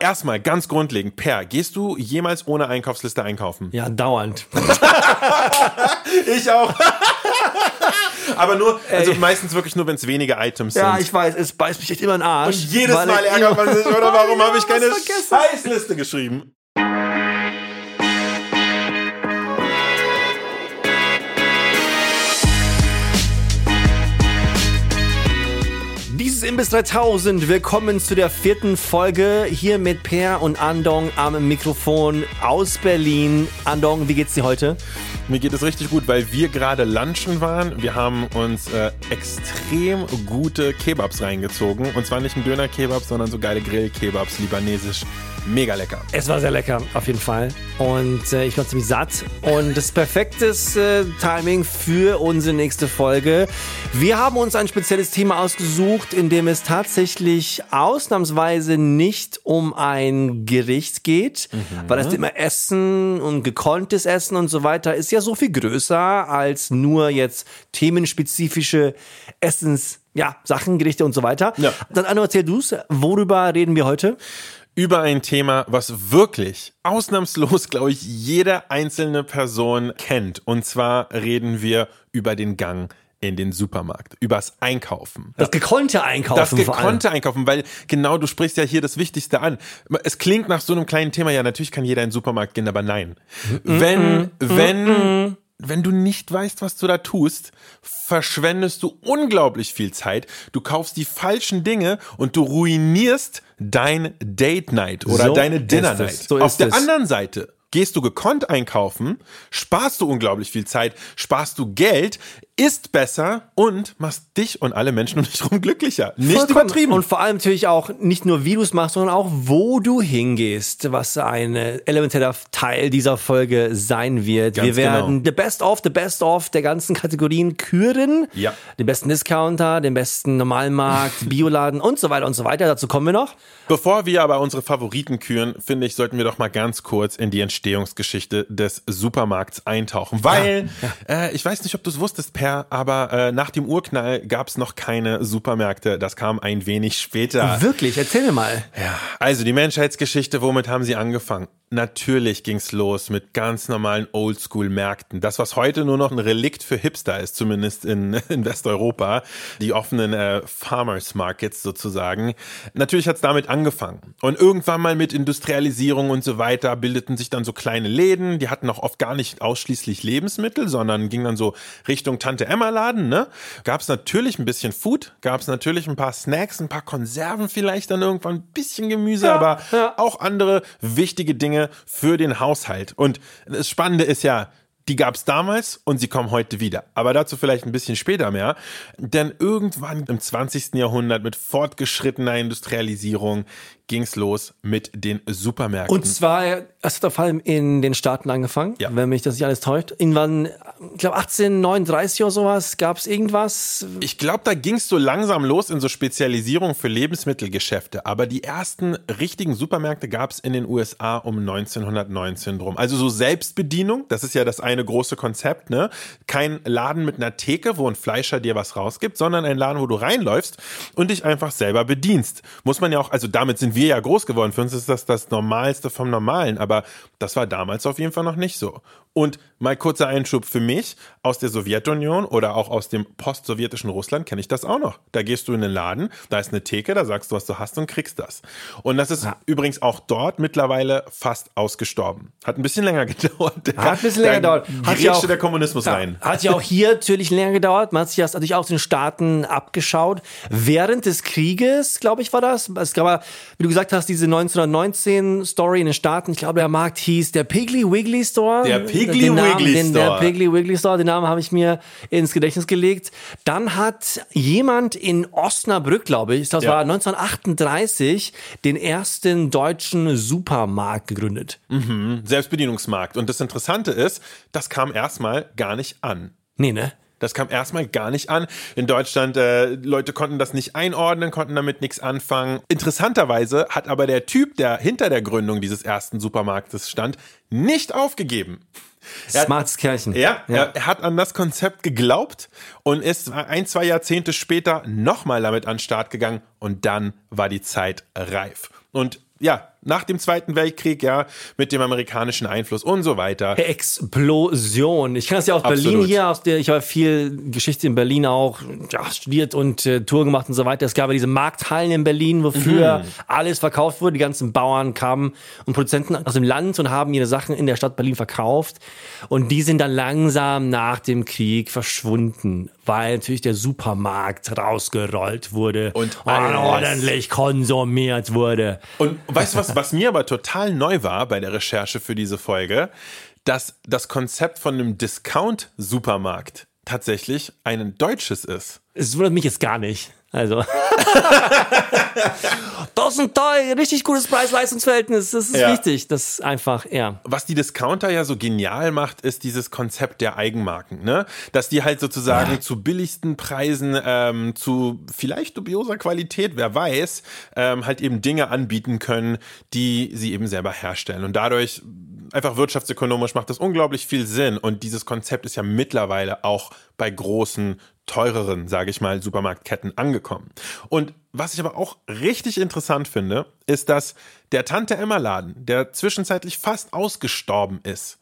Erstmal ganz grundlegend, Per, gehst du jemals ohne Einkaufsliste einkaufen? Ja, dauernd. ich auch. Aber nur, also Ey. meistens wirklich nur, wenn es wenige Items sind. Ja, ich weiß, es beißt mich echt immer in den Arsch. Und jedes Mal ärgert man sich, oder warum habe ich keine Scheißliste geschrieben? Imbiss 3000. Willkommen zu der vierten Folge hier mit Per und Andong am Mikrofon aus Berlin. Andong, wie geht's dir heute? Mir geht es richtig gut, weil wir gerade lunchen waren. Wir haben uns äh, extrem gute Kebabs reingezogen. Und zwar nicht ein Döner-Kebab, sondern so geile Grill-Kebabs, libanesisch mega lecker. Es war sehr lecker, auf jeden Fall. Und äh, ich war ziemlich satt. Und das perfektes äh, Timing für unsere nächste Folge. Wir haben uns ein spezielles Thema ausgesucht, in dem es tatsächlich ausnahmsweise nicht um ein Gericht geht, mhm. weil das Thema Essen und gekonntes Essen und so weiter ist ja so viel größer als nur jetzt themenspezifische Essens ja, Sachen, Gerichte und so weiter. Ja. Dann Anno, erzähl du's. Worüber reden wir heute? Über ein Thema, was wirklich ausnahmslos, glaube ich, jede einzelne Person kennt. Und zwar reden wir über den Gang in den Supermarkt, übers Einkaufen. Das gekonnte Einkaufen. Das gekonnte Einkaufen, weil genau, du sprichst ja hier das Wichtigste an. Es klingt nach so einem kleinen Thema, ja, natürlich kann jeder in den Supermarkt gehen, aber nein. Mm wenn, wenn, wenn du nicht weißt, was du da tust, verschwendest du unglaublich viel Zeit. Du kaufst die falschen Dinge und du ruinierst dein Date Night oder so deine Dinner Night. So Auf der es. anderen Seite gehst du gekonnt einkaufen, sparst du unglaublich viel Zeit, sparst du Geld, ist besser und machst dich und alle Menschen um dich herum glücklicher. Nicht Vollkommen. übertrieben. Und vor allem natürlich auch nicht nur, wie du es machst, sondern auch, wo du hingehst, was ein elementarer Teil dieser Folge sein wird. Ganz Wir werden genau. the best of, the best of der ganzen Kategorien küren. Ja. Den besten Discounter, den besten Normalmarkt, Bioladen und so weiter und so weiter. Dazu kommen wir noch. Bevor wir aber unsere Favoriten küren, finde ich, sollten wir doch mal ganz kurz in die Entstehungsgeschichte des Supermarkts eintauchen. Weil, ja. Ja. Äh, ich weiß nicht, ob du es wusstest, Per aber äh, nach dem Urknall gab es noch keine Supermärkte. Das kam ein wenig später. Wirklich? Erzähl mir mal. Ja, also die Menschheitsgeschichte, womit haben sie angefangen? Natürlich ging's los mit ganz normalen Oldschool-Märkten. Das, was heute nur noch ein Relikt für Hipster ist, zumindest in, in Westeuropa, die offenen äh, Farmers Markets sozusagen. Natürlich hat's damit angefangen. Und irgendwann mal mit Industrialisierung und so weiter bildeten sich dann so kleine Läden. Die hatten auch oft gar nicht ausschließlich Lebensmittel, sondern ging dann so Richtung Tante Emma Laden. Ne? Gab's natürlich ein bisschen Food, gab's natürlich ein paar Snacks, ein paar Konserven vielleicht dann irgendwann, ein bisschen Gemüse, ja, aber ja. auch andere wichtige Dinge für den Haushalt. Und das Spannende ist ja, die gab es damals und sie kommen heute wieder. Aber dazu vielleicht ein bisschen später mehr. Denn irgendwann im 20. Jahrhundert mit fortgeschrittener Industrialisierung ging es los mit den Supermärkten. Und zwar, es hat vor allem in den Staaten angefangen, ja. wenn mich das nicht alles täuscht. Irgendwann, ich glaube 1839 oder sowas, gab es irgendwas? Ich glaube, da ging es so langsam los in so Spezialisierung für Lebensmittelgeschäfte. Aber die ersten richtigen Supermärkte gab es in den USA um 1919 drum. Also so Selbstbedienung, das ist ja das eine große Konzept, ne? Kein Laden mit einer Theke, wo ein Fleischer dir was rausgibt, sondern ein Laden, wo du reinläufst und dich einfach selber bedienst. Muss man ja auch, also damit sind wir ja groß geworden. Für uns ist das das Normalste vom Normalen, aber das war damals auf jeden Fall noch nicht so. Und mal kurzer Einschub für mich, aus der Sowjetunion oder auch aus dem postsowjetischen Russland kenne ich das auch noch. Da gehst du in den Laden, da ist eine Theke, da sagst du, was du hast und kriegst das. Und das ist ja. übrigens auch dort mittlerweile fast ausgestorben. Hat ein bisschen länger gedauert. Hat ein bisschen länger gedauert. Hat ja auch der Kommunismus ja, rein. Hat ja auch hier natürlich länger gedauert. Man hat sich das natürlich auch den Staaten abgeschaut. Während des Krieges, glaube ich, war das. Es gab, wie du gesagt hast, diese 1919 Story in den Staaten. Ich glaube, der Markt hieß der Piggly Wiggly Store. Der Piggly Piggly Wiggly den, Store. Der Piggly Wiggly Store, den Namen habe ich mir ins Gedächtnis gelegt. Dann hat jemand in Osnabrück, glaube ich, das ja. war 1938, den ersten deutschen Supermarkt gegründet. Mhm. Selbstbedienungsmarkt. Und das Interessante ist, das kam erstmal gar nicht an. Nee, ne? Das kam erstmal gar nicht an. In Deutschland, äh, Leute konnten das nicht einordnen, konnten damit nichts anfangen. Interessanterweise hat aber der Typ, der hinter der Gründung dieses ersten Supermarktes stand, nicht aufgegeben. Smartes Kerlchen. Ja, ja. Er, er, hat an das Konzept geglaubt und ist ein, zwei Jahrzehnte später nochmal damit an den Start gegangen und dann war die Zeit reif. Und ja, nach dem Zweiten Weltkrieg, ja, mit dem amerikanischen Einfluss und so weiter. Explosion. Ich kann es ja aus Absolut. Berlin hier, aus der, ich habe viel Geschichte in Berlin auch ja, studiert und äh, Tour gemacht und so weiter. Es gab ja diese Markthallen in Berlin, wofür mhm. alles verkauft wurde. Die ganzen Bauern kamen und Produzenten aus dem Land und haben ihre Sachen in der Stadt Berlin verkauft. Und die sind dann langsam nach dem Krieg verschwunden, weil natürlich der Supermarkt rausgerollt wurde und, und ordentlich konsumiert wurde. Und weißt du was, was mir aber total neu war bei der Recherche für diese Folge, dass das Konzept von einem Discount-Supermarkt tatsächlich ein deutsches ist. Es wundert mich jetzt gar nicht. Also. das ist ein toll, richtig gutes Preis-Leistungs-Verhältnis. Das ist ja. wichtig. Das ist einfach, ja. Was die Discounter ja so genial macht, ist dieses Konzept der Eigenmarken, ne? Dass die halt sozusagen ja. zu billigsten Preisen, ähm, zu vielleicht dubioser Qualität, wer weiß, ähm, halt eben Dinge anbieten können, die sie eben selber herstellen. Und dadurch einfach wirtschaftsökonomisch macht das unglaublich viel Sinn. Und dieses Konzept ist ja mittlerweile auch bei großen, teureren, sage ich mal, Supermarktketten angekommen. Und was ich aber auch richtig interessant finde, ist, dass der Tante Emma Laden, der zwischenzeitlich fast ausgestorben ist,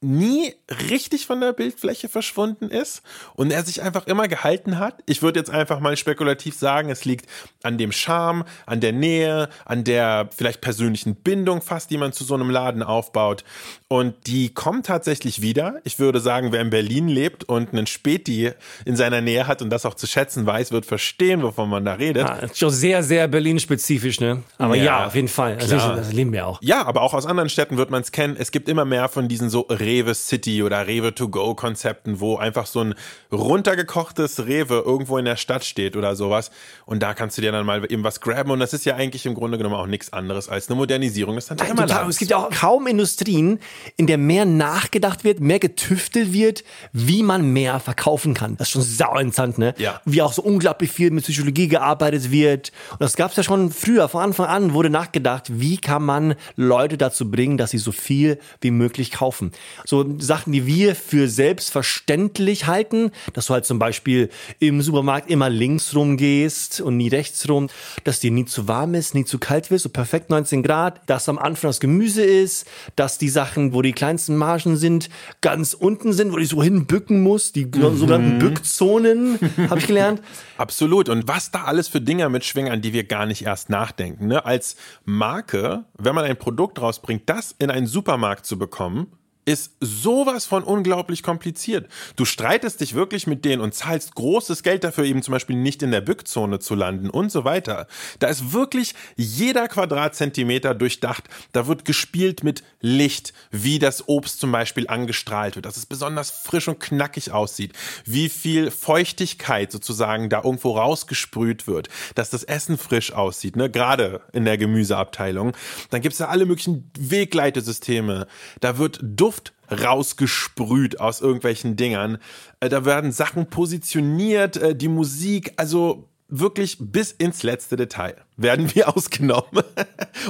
nie richtig von der Bildfläche verschwunden ist und er sich einfach immer gehalten hat. Ich würde jetzt einfach mal spekulativ sagen, es liegt an dem Charme, an der Nähe, an der vielleicht persönlichen Bindung fast, die man zu so einem Laden aufbaut. Und die kommt tatsächlich wieder. Ich würde sagen, wer in Berlin lebt und einen Späti in seiner Nähe hat und das auch zu schätzen weiß, wird verstehen, wovon man da redet. Ah, ist schon sehr, sehr Berlin-spezifisch, ne? Aber ja, ja, auf jeden Fall. Also das leben wir auch. Ja, aber auch aus anderen Städten wird man es kennen. Es gibt immer mehr von diesen so Rewe City oder Rewe to go Konzepten, wo einfach so ein runtergekochtes Rewe irgendwo in der Stadt steht oder sowas. Und da kannst du dir dann mal eben was graben. Und das ist ja eigentlich im Grunde genommen auch nichts anderes als eine Modernisierung des Nein. Es gibt ja auch kaum Industrien, in der mehr nachgedacht wird, mehr getüftelt wird, wie man mehr verkaufen kann. Das ist schon sau interessant, ne? Ja. Wie auch so unglaublich viel mit Psychologie gearbeitet wird. Und das gab es ja schon früher, von Anfang an wurde nachgedacht, wie kann man Leute dazu bringen, dass sie so viel wie möglich kaufen. So Sachen, die wir für selbstverständlich halten, dass du halt zum Beispiel im Supermarkt immer links rum gehst und nie rechts rum, dass dir nie zu warm ist, nie zu kalt wird, so perfekt 19 Grad, dass am Anfang das Gemüse ist, dass die Sachen, wo die kleinsten Margen sind, ganz unten sind, wo ich so hinbücken muss, die mhm. sogenannten Bückzonen, habe ich gelernt. Absolut. Und was da alles für Dinger mitschwingen, an die wir gar nicht erst nachdenken. Ne? Als Marke, wenn man ein Produkt rausbringt, das in einen Supermarkt zu bekommen, ist sowas von unglaublich kompliziert. Du streitest dich wirklich mit denen und zahlst großes Geld dafür, eben zum Beispiel nicht in der Bückzone zu landen und so weiter. Da ist wirklich jeder Quadratzentimeter durchdacht. Da wird gespielt mit Licht, wie das Obst zum Beispiel angestrahlt wird, dass es besonders frisch und knackig aussieht, wie viel Feuchtigkeit sozusagen da irgendwo rausgesprüht wird, dass das Essen frisch aussieht, ne? gerade in der Gemüseabteilung. Dann gibt's da alle möglichen Wegleitesysteme. Da wird Duft Luft rausgesprüht aus irgendwelchen Dingern. Äh, da werden Sachen positioniert, äh, die Musik, also wirklich bis ins letzte Detail werden wir ausgenommen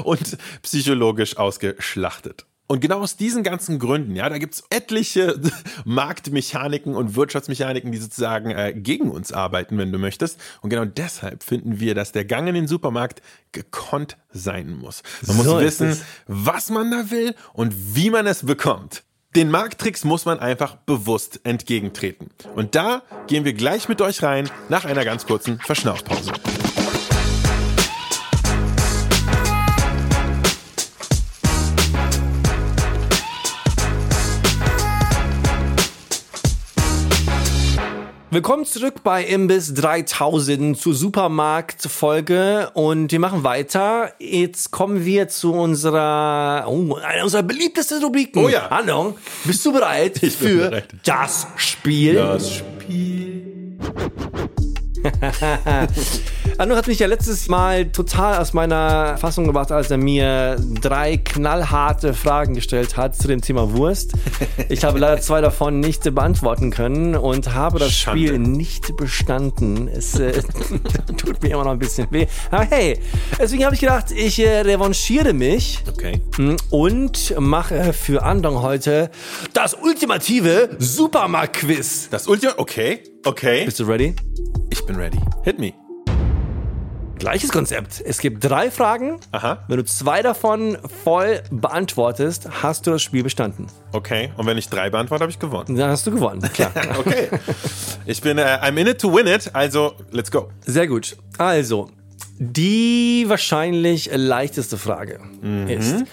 und psychologisch ausgeschlachtet. Und genau aus diesen ganzen Gründen, ja, da gibt's etliche Marktmechaniken und Wirtschaftsmechaniken, die sozusagen äh, gegen uns arbeiten, wenn du möchtest. Und genau deshalb finden wir, dass der Gang in den Supermarkt gekonnt sein muss. Man so muss wissen, was man da will und wie man es bekommt. Den Markttricks muss man einfach bewusst entgegentreten. Und da gehen wir gleich mit euch rein nach einer ganz kurzen Verschnaufpause. Willkommen zurück bei Imbiss 3000 zur Supermarktfolge und wir machen weiter. Jetzt kommen wir zu unserer, oh, einer unserer beliebtesten Rubriken. Oh ja. Hallo, bist du bereit ich für bereit. das Spiel? Das Spiel. Anu hat mich ja letztes Mal total aus meiner Fassung gebracht, als er mir drei knallharte Fragen gestellt hat zu dem Thema Wurst. Ich habe leider zwei davon nicht beantworten können und habe das Schande. Spiel nicht bestanden. Es äh, tut mir immer noch ein bisschen weh. Aber hey, deswegen habe ich gedacht, ich äh, revanchiere mich okay. und mache für Andong heute das ultimative Supermarkt-Quiz. Das Ultima, okay, okay. Bist du ready? Ich bin ready. Hit me. Gleiches Konzept. Es gibt drei Fragen. Aha. Wenn du zwei davon voll beantwortest, hast du das Spiel bestanden. Okay. Und wenn ich drei beantworte, habe ich gewonnen. Dann hast du gewonnen. Klar. Okay. Ich bin, äh, I'm in it to win it, also let's go. Sehr gut. Also, die wahrscheinlich leichteste Frage ist,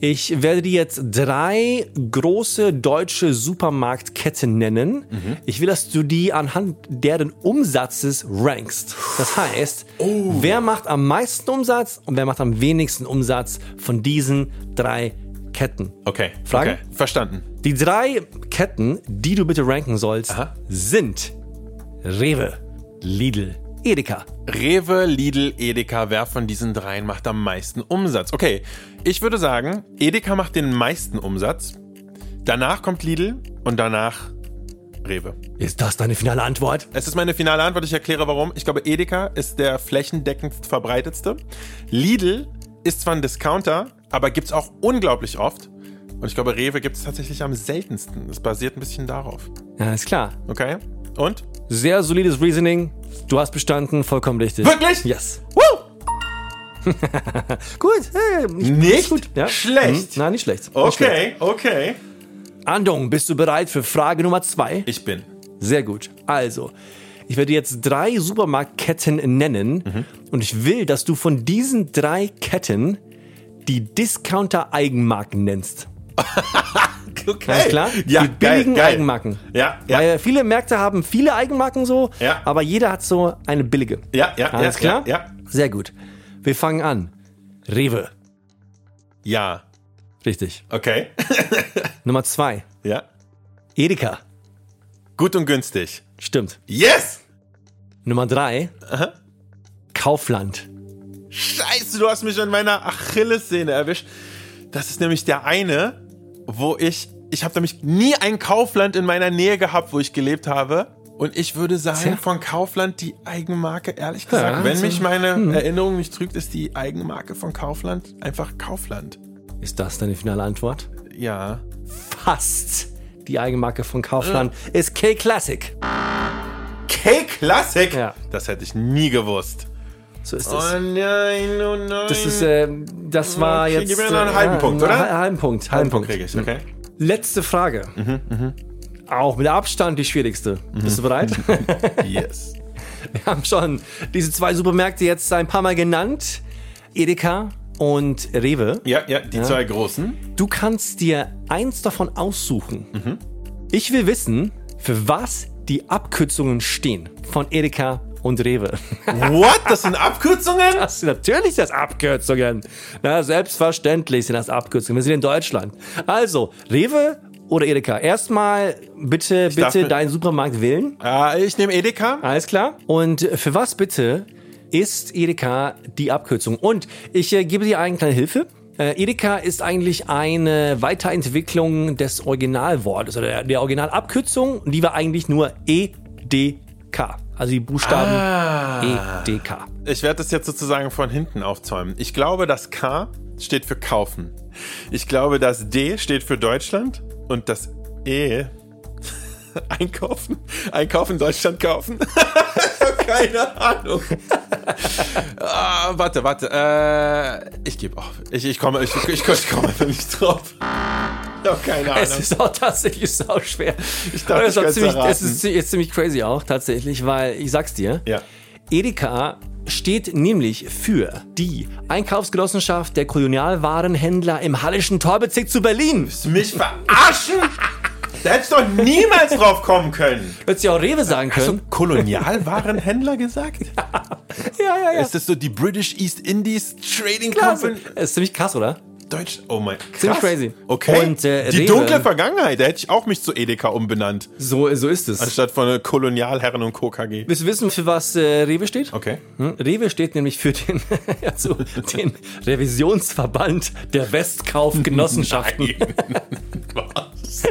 ich werde dir jetzt drei große deutsche Supermarktketten nennen. Ich will, dass du die anhand deren Umsatzes rankst. Das heißt, wer macht am meisten Umsatz und wer macht am wenigsten Umsatz von diesen drei Ketten. Okay. Fragen? Okay. Verstanden. Die drei Ketten, die du bitte ranken sollst, Aha. sind Rewe, Lidl, Edeka. Rewe, Lidl, Edeka, wer von diesen dreien macht am meisten Umsatz? Okay, ich würde sagen, Edeka macht den meisten Umsatz. Danach kommt Lidl und danach Rewe. Ist das deine finale Antwort? Es ist meine finale Antwort, ich erkläre warum. Ich glaube, Edeka ist der flächendeckend verbreitetste. Lidl ist zwar ein Discounter, aber gibt's auch unglaublich oft. Und ich glaube, Rewe gibt's tatsächlich am seltensten. Das basiert ein bisschen darauf. Ja, ist klar. Okay? Und? Sehr solides Reasoning. Du hast bestanden, vollkommen richtig. Wirklich? Yes. Woo! Gut. Hey, ich- Nicht gut. Ja. schlecht. Hm, Nein, nicht schlecht. Nicht schlecht. Okay, okay. Andong, bist du bereit für Frage Nummer zwei? Ich bin. Sehr gut. Also, ich werde jetzt drei Supermarktketten nennen Mhm. und ich will, dass du von diesen drei Ketten die Discounter-Eigenmarken nennst. Okay. Alles klar? Ja, die billigen geil, geil. Eigenmarken. Ja, ja. Weil viele Märkte haben viele Eigenmarken so, Ja. aber jeder hat so eine billige. Ja, ja, Alles ja, klar? Ja, ja. Sehr gut. Wir fangen an. Rewe. ja. Richtig. Okay. Nummer zwei. ja. Edeka. Gut und günstig. Stimmt. Yes! Nummer drei. Kaufland. Scheiße, du hast mich an meiner Achillessehne erwischt. Das ist nämlich der eine, wo ich, ich habe nämlich nie ein Kaufland in meiner Nähe gehabt, wo ich gelebt habe. Und ich würde sagen, Tja. von Kaufland die Eigenmarke, ehrlich gesagt, Ja, wenn also, mich meine Erinnerung nicht trügt, ist die Eigenmarke von Kaufland einfach Kaufland. Ist das deine finale Antwort? Ja. Fast. Die Eigenmarke von Kaufland ist K-Classic. K-Classic? Ja. Das hätte ich nie gewusst. So ist Oh es. nein, oh nein. Das ist, äh, das war Okay, jetzt. gib mir noch einen äh, halben Punkt, oder? einen Halben Punkt, halben Punkt. krieg ich, okay. Letzte Frage. Auch mit Abstand die schwierigste. Bist du bereit? Yes. Wir haben schon diese zwei Supermärkte jetzt ein paar Mal genannt. Edeka und Rewe. Ja, ja, die zwei großen. Du kannst dir eins davon aussuchen. Ich will wissen, für was die Abkürzungen stehen von Edeka und Rewe. What? Das sind Abkürzungen? Das sind natürlich das Abkürzungen. Na, selbstverständlich sind das Abkürzungen. Wir sind in Deutschland. Also, Rewe oder Edeka? Erstmal bitte, darf bitte deinen Supermarkt wählen. Äh, ich nehme Edeka. Alles klar. Und für was bitte ist Edeka die Abkürzung? Und ich äh, gebe dir eine kleine Hilfe. Äh, Edeka ist eigentlich eine Weiterentwicklung des Originalwortes oder der, der Originalabkürzung. Die war eigentlich nur EDK. Also die Buchstaben Ah. EDK. Ich werde das jetzt sozusagen von hinten aufzäumen. Ich glaube, das K steht für kaufen. Ich glaube, das D steht für Deutschland und das E einkaufen. Einkaufen, Deutschland kaufen. keine Ahnung. ah, warte, warte. Äh, ich gebe auf. Ich, ich komme ich, ich, ich komme einfach nicht drauf. Habe keine Ahnung. Es ist auch tatsächlich sau schwer. Ich dachte, es, ich ziemlich, es ist jetzt ziemlich crazy auch tatsächlich, weil ich sag's dir. Ja. Edeka steht nämlich für die Einkaufsgenossenschaft der Kolonialwarenhändler im Hallischen Torbezirk zu Berlin. Willst du mich verarschen? Da hättest du doch niemals drauf kommen können. Hättest du auch Rewe sagen Hast du können. Kolonialwarenhändler gesagt? ja, ja, ja. Ist das so die British East Indies Trading Klasse. Company? Das ist ziemlich krass, oder? Deutsch? Oh mein krass. Ziemlich crazy. Okay. Und, äh, die Rewe- dunkle Vergangenheit, da hätte ich auch mich zu Edeka umbenannt. So, so ist es. Anstatt von Kolonialherren und Co. KG. Willst du wissen, für was äh, Rewe steht? Okay. Hm? Rewe steht nämlich für den, also, den Revisionsverband der Westkaufgenossenschaften. Was?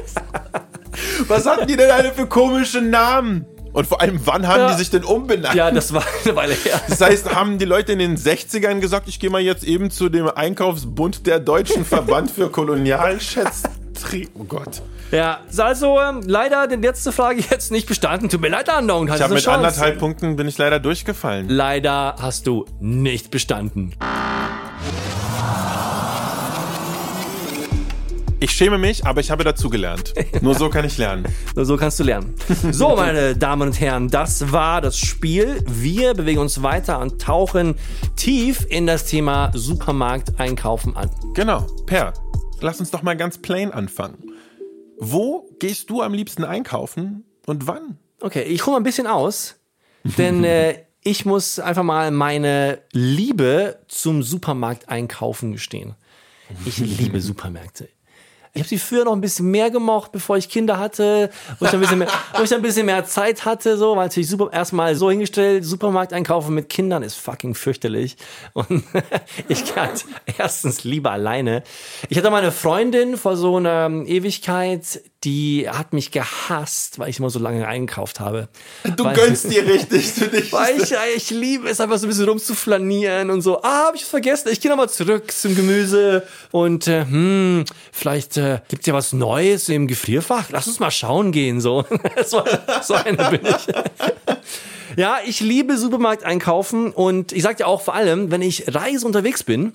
Was hatten die denn alle für komische Namen? Und vor allem, wann haben Ja. die sich denn umbenannt? Ja, das war eine Weile her. Das heißt, haben die Leute in den 60ern gesagt, ich gehe mal jetzt eben zu dem Einkaufsbund der Deutschen Verband für Kolonialschätz Tre oh Gott. Ja, also ähm, leider die letzte Frage jetzt nicht bestanden. Tut mir leid, Unknown. Ich habe mit Chance. anderthalb Punkten bin ich leider durchgefallen. Leider hast du nicht bestanden. Ich schäme mich, aber ich habe dazugelernt. Nur so kann ich lernen. Nur so kannst du lernen. So, meine Damen und Herren, das war das Spiel. Wir bewegen uns weiter und tauchen tief in das Thema Supermarkt einkaufen an. Genau. Per, lass uns doch mal ganz plain anfangen. Wo gehst du am liebsten einkaufen und wann? Okay, ich hole mal ein bisschen aus, denn äh, ich muss einfach mal meine Liebe zum Supermarkt einkaufen gestehen. Ich liebe Supermärkte. Ich habe sie früher noch ein bisschen mehr gemocht, bevor ich Kinder hatte, wo ich ein bisschen mehr, wo ich ein bisschen mehr Zeit hatte, so, weil natürlich super, erstmal so hingestellt, Supermarkt einkaufen mit Kindern ist fucking fürchterlich. Und ich kann erstens lieber alleine. Ich hatte mal eine Freundin vor so einer Ewigkeit, die hat mich gehasst, weil ich immer so lange eingekauft habe. Du weil, gönnst dir richtig, du dich. Weil ich, ich liebe es einfach so ein bisschen rumzuflanieren und so. Ah, habe ich vergessen. Ich gehe nochmal zurück zum Gemüse und äh, hm, vielleicht äh, gibt's ja was Neues im Gefrierfach. Lass uns mal schauen gehen so. so, so eine bin ich. Ja, ich liebe Supermarkt einkaufen und ich sag dir auch vor allem, wenn ich reise unterwegs bin,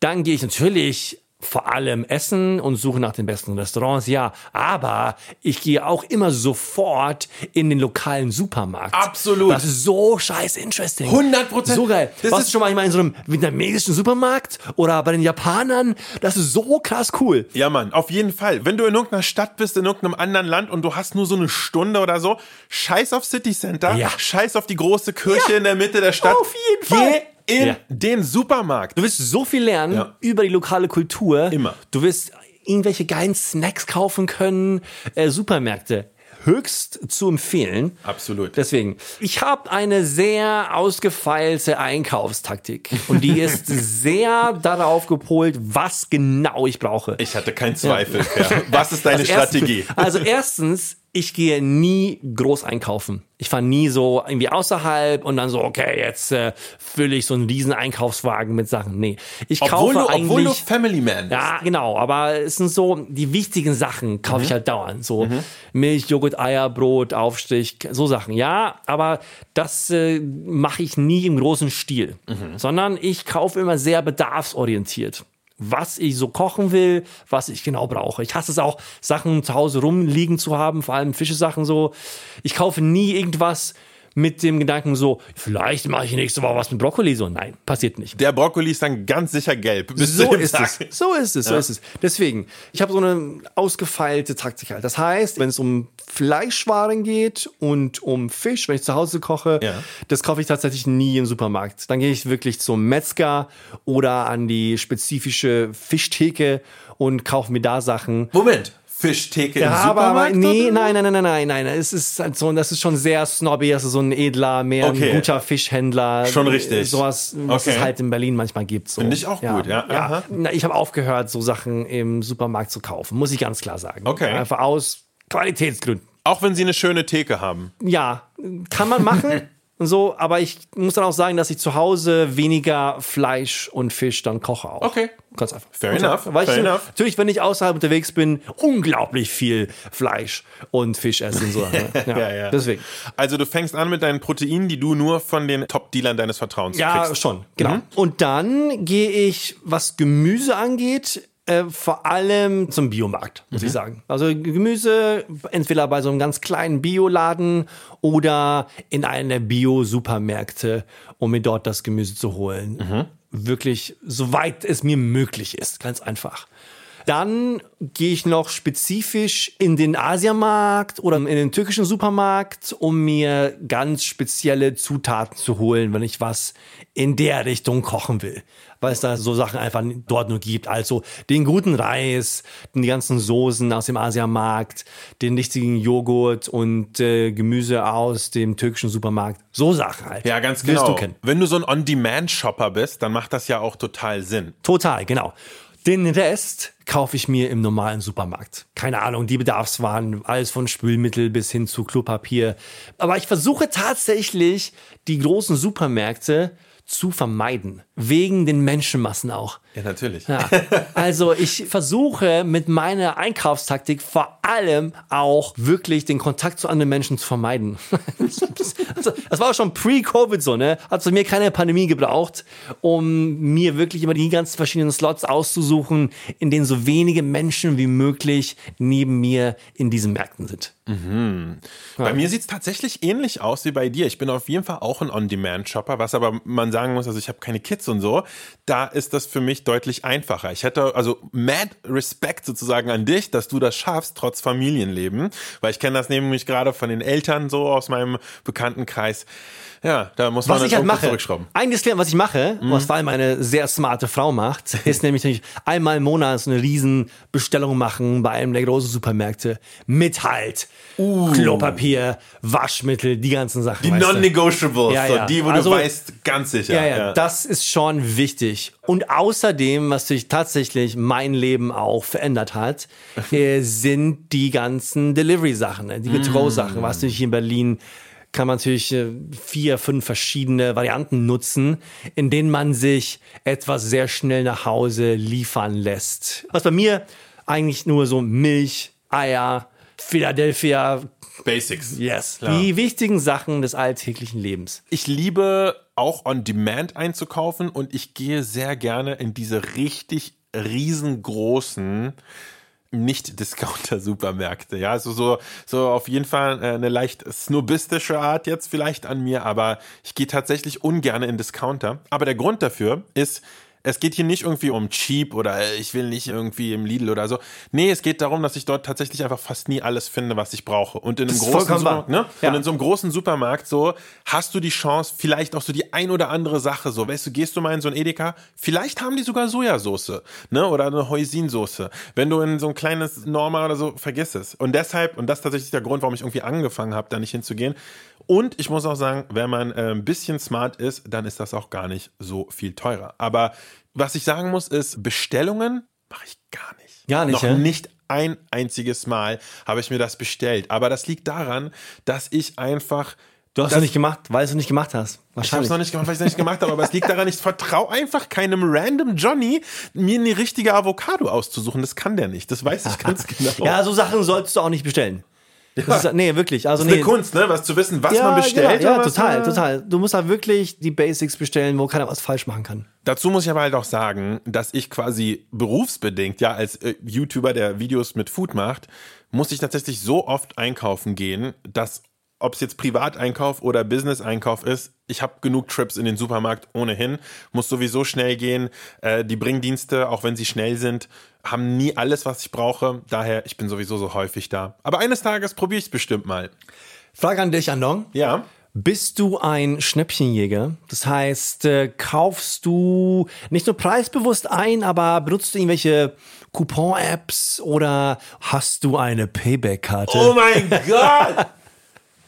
dann gehe ich natürlich vor allem essen und suche nach den besten Restaurants, ja. Aber ich gehe auch immer sofort in den lokalen Supermarkt. Absolut. Das ist so scheiß interesting. 100 Prozent. So geil. Das Warst du schon manchmal in so einem vietnamesischen Supermarkt oder bei den Japanern? Das ist so krass cool. Ja, Mann, auf jeden Fall. Wenn du in irgendeiner Stadt bist, in irgendeinem anderen Land und du hast nur so eine Stunde oder so, scheiß auf City Center, ja. scheiß auf die große Kirche ja. in der Mitte der Stadt. Auf jeden Fall. Geh in ja. den Supermarkt. Du wirst so viel lernen ja. über die lokale Kultur. Immer. Du wirst irgendwelche geilen Snacks kaufen können. Äh, Supermärkte höchst zu empfehlen. Absolut. Deswegen, ich habe eine sehr ausgefeilte Einkaufstaktik und die ist sehr darauf gepolt, was genau ich brauche. Ich hatte keinen Zweifel. Ja. Was ist deine also Strategie? Erstens, also erstens, ich gehe nie groß einkaufen. Ich fahre nie so irgendwie außerhalb und dann so, okay, jetzt äh, fülle ich so einen riesen Einkaufswagen mit Sachen. Nee, ich obwohl kaufe du, eigentlich... Obwohl du Family Man bist. Ja, genau, aber es sind so, die wichtigen Sachen kaufe mhm. ich halt dauernd. So mhm. Milch, Joghurt, Eier, Brot, Aufstich, so Sachen. Ja, aber das äh, mache ich nie im großen Stil, mhm. sondern ich kaufe immer sehr bedarfsorientiert was ich so kochen will, was ich genau brauche. Ich hasse es auch, Sachen zu Hause rumliegen zu haben, vor allem Fischesachen so. Ich kaufe nie irgendwas, mit dem Gedanken so, vielleicht mache ich nächste Woche was mit Brokkoli. So, nein, passiert nicht. Der Brokkoli ist dann ganz sicher gelb. So ist es. So ist es, so ist es. Deswegen, ich habe so eine ausgefeilte Taktik halt. Das heißt, wenn es um Fleischwaren geht und um Fisch, wenn ich zu Hause koche, ja. das kaufe ich tatsächlich nie im Supermarkt. Dann gehe ich wirklich zum Metzger oder an die spezifische Fischtheke und kaufe mir da Sachen. Moment, Fischtheke ja, im Supermarkt? Aber nee, nein, nein, nein, nein, nein, nein. Es ist halt so, das ist schon sehr snobby, das ist so ein edler, mehr okay. ein guter Fischhändler. Schon richtig. Sowas, was okay. es halt in Berlin manchmal gibt. So. Finde ich auch ja. gut, ja. ja. Ich habe aufgehört, so Sachen im Supermarkt zu kaufen, muss ich ganz klar sagen. Okay. Einfach aus Qualitätsgründen. Auch wenn sie eine schöne Theke haben. Ja, kann man machen. und so, aber ich muss dann auch sagen, dass ich zu Hause weniger Fleisch und Fisch dann koche auch. Okay. Ganz einfach. Fair enough. Weil Fair ich enough. natürlich, wenn ich außerhalb unterwegs bin, unglaublich viel Fleisch und Fisch essen. So. Ja, ja, ja. Deswegen. Also du fängst an mit deinen Proteinen, die du nur von den Top-Dealern deines Vertrauens ja, kriegst. Ja, schon. Genau. Mhm. Und dann gehe ich, was Gemüse angeht, äh, vor allem zum Biomarkt, muss mhm. ich sagen. Also Gemüse entweder bei so einem ganz kleinen Bioladen oder in einer Bio-Supermärkte, um mir dort das Gemüse zu holen. Mhm. Wirklich, soweit es mir möglich ist, ganz einfach. Dann gehe ich noch spezifisch in den Asiamarkt oder in den türkischen Supermarkt, um mir ganz spezielle Zutaten zu holen, wenn ich was in der Richtung kochen will. Weil es da so Sachen einfach dort nur gibt. Also den guten Reis, die ganzen Soßen aus dem Asiamarkt, den richtigen Joghurt und äh, Gemüse aus dem türkischen Supermarkt. So Sachen halt. Ja, ganz genau. Du Wenn du so ein On-Demand-Shopper bist, dann macht das ja auch total Sinn. Total, genau. Den Rest kaufe ich mir im normalen Supermarkt. Keine Ahnung, die Bedarfswaren, alles von Spülmittel bis hin zu Klopapier. Aber ich versuche tatsächlich, die großen Supermärkte zu vermeiden. Wegen den Menschenmassen auch. Ja, natürlich. Ja. Also ich versuche mit meiner Einkaufstaktik vor allem auch wirklich den Kontakt zu anderen Menschen zu vermeiden. Also, das war auch schon pre-Covid so, ne? Hat bei mir keine Pandemie gebraucht, um mir wirklich immer die ganzen verschiedenen Slots auszusuchen, in denen so wenige Menschen wie möglich neben mir in diesen Märkten sind. Mhm. Bei mir sieht es tatsächlich ähnlich aus wie bei dir. Ich bin auf jeden Fall auch ein On-Demand-Shopper, was aber man sagen muss, also ich habe keine Kids und so. Da ist das für mich deutlich einfacher. Ich hätte also mad Respekt sozusagen an dich, dass du das schaffst, trotz Familienleben. Weil ich kenne das nämlich gerade von den Eltern so aus meinem Bekanntenkreis. Ja, da muss man was ich halt mache, zurückschrauben. Ein Disclaimer, was ich mache, mhm. was vor allem eine sehr smarte Frau macht, ist nämlich einmal im Monat so eine riesen Bestellung machen bei einem der großen Supermärkte mit halt uh. Klopapier, Waschmittel, die ganzen Sachen. Die Non-Negotiables, ja, ja. So, die, wo also, du weißt, ganz sicher. Ja, ja, ja, das ist schon wichtig. Und außerdem, was sich tatsächlich mein Leben auch verändert hat, äh, sind die ganzen Delivery-Sachen, ne? die Getro-Sachen, mm. was hier in Berlin kann man natürlich äh, vier, fünf verschiedene Varianten nutzen, in denen man sich etwas sehr schnell nach Hause liefern lässt. Was bei mir eigentlich nur so Milch, Eier, Philadelphia. Basics. Yes. Klar. Die wichtigen Sachen des alltäglichen Lebens. Ich liebe auch on demand einzukaufen und ich gehe sehr gerne in diese richtig riesengroßen nicht-Discounter-Supermärkte. Ja, also so, so auf jeden Fall äh, eine leicht snobistische Art jetzt vielleicht an mir, aber ich gehe tatsächlich ungern in Discounter. Aber der Grund dafür ist, es geht hier nicht irgendwie um cheap oder äh, ich will nicht irgendwie im Lidl oder so. Nee, es geht darum, dass ich dort tatsächlich einfach fast nie alles finde, was ich brauche. Und in einem großen Supermarkt, ne? Ja. Und in so einem großen Supermarkt so hast du die Chance, vielleicht auch so die ein oder andere Sache so, weißt du, gehst du mal in so ein Edeka, vielleicht haben die sogar Sojasauce, ne? Oder eine Hoisinsoße. Wenn du in so ein kleines Norma oder so, vergiss es. Und deshalb, und das ist tatsächlich der Grund, warum ich irgendwie angefangen habe, da nicht hinzugehen. Und ich muss auch sagen, wenn man äh, ein bisschen smart ist, dann ist das auch gar nicht so viel teurer. Aber was ich sagen muss, ist, Bestellungen mache ich gar nicht. Gar nicht. Noch ja? nicht ein einziges Mal habe ich mir das bestellt. Aber das liegt daran, dass ich einfach. Du hast es nicht gemacht, weil du es nicht gemacht hast. Wahrscheinlich. Ich habe es noch nicht gemacht, weil ich es nicht gemacht habe, aber es liegt daran, ich vertraue einfach keinem random Johnny, mir eine richtige Avocado auszusuchen. Das kann der nicht. Das weiß ich ganz genau. ja, so Sachen solltest du auch nicht bestellen. Ja. Ist, nee, wirklich. Also, das ist nee. eine Kunst, ne? Was zu wissen, was ja, man bestellt. Genau, ja, total, total. Du musst halt wirklich die Basics bestellen, wo keiner was falsch machen kann. Dazu muss ich aber halt auch sagen, dass ich quasi berufsbedingt, ja, als äh, YouTuber, der Videos mit Food macht, muss ich tatsächlich so oft einkaufen gehen, dass ob es jetzt Privateinkauf oder Business-Einkauf ist, ich habe genug Trips in den Supermarkt ohnehin, muss sowieso schnell gehen. Äh, die Bringdienste, auch wenn sie schnell sind, haben nie alles, was ich brauche. Daher, ich bin sowieso so häufig da. Aber eines Tages probiere ich es bestimmt mal. Frage an dich, Andong. Ja. Bist du ein Schnäppchenjäger? Das heißt, äh, kaufst du nicht nur preisbewusst ein, aber benutzt du irgendwelche Coupon-Apps oder hast du eine Payback-Karte? Oh mein Gott!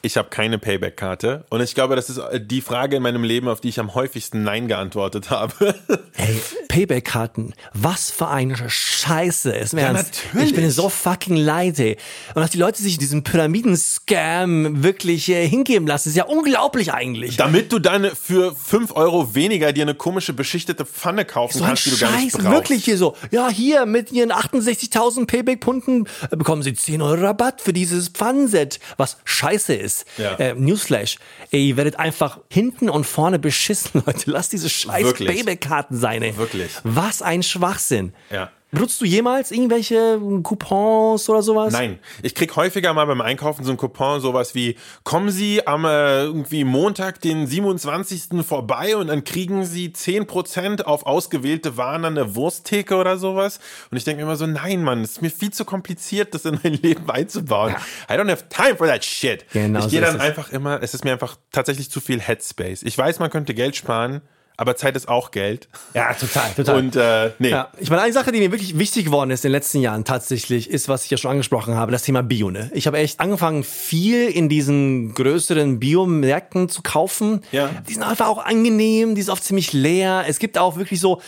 Ich habe keine Payback-Karte und ich glaube, das ist die Frage in meinem Leben, auf die ich am häufigsten Nein geantwortet habe. Ey, Payback-Karten, was für eine Scheiße. Ist mir ja, ernst. natürlich. Ich bin so fucking leid, ey. Und dass die Leute sich diesen Pyramiden-Scam wirklich äh, hingeben lassen, ist ja unglaublich eigentlich. Damit du dann für 5 Euro weniger dir eine komische beschichtete Pfanne kaufen so kannst, die du Scheiß, gar nicht brauchst. wirklich hier so. Ja, hier mit ihren 68.000 Payback-Punkten äh, bekommen sie 10 Euro Rabatt für dieses Pfannenset, was scheiße ist ist. Ja. Äh, Newsflash. Ey, ihr werdet einfach hinten und vorne beschissen, Leute. Lasst diese scheiß Babykarten sein, ey. Wirklich. Was ein Schwachsinn. Ja. Benutzt du jemals irgendwelche Coupons oder sowas? Nein, ich krieg häufiger mal beim Einkaufen so ein Coupon, sowas wie, kommen Sie am äh, irgendwie Montag, den 27. vorbei und dann kriegen Sie 10% auf ausgewählte Waren an der Wursttheke oder sowas. Und ich denke immer so, nein, Mann, es ist mir viel zu kompliziert, das in mein Leben einzubauen. Ja. I don't have time for that shit. Genau ich gehe so dann einfach immer, es ist mir einfach tatsächlich zu viel Headspace. Ich weiß, man könnte Geld sparen, aber Zeit ist auch Geld. Ja, total, total. Und äh, nee. Ja, ich meine, eine Sache, die mir wirklich wichtig geworden ist in den letzten Jahren tatsächlich, ist, was ich ja schon angesprochen habe, das Thema Bio. Ne? Ich habe echt angefangen, viel in diesen größeren Biomärkten zu kaufen. Ja. Die sind einfach auch angenehm, die sind oft ziemlich leer. Es gibt auch wirklich so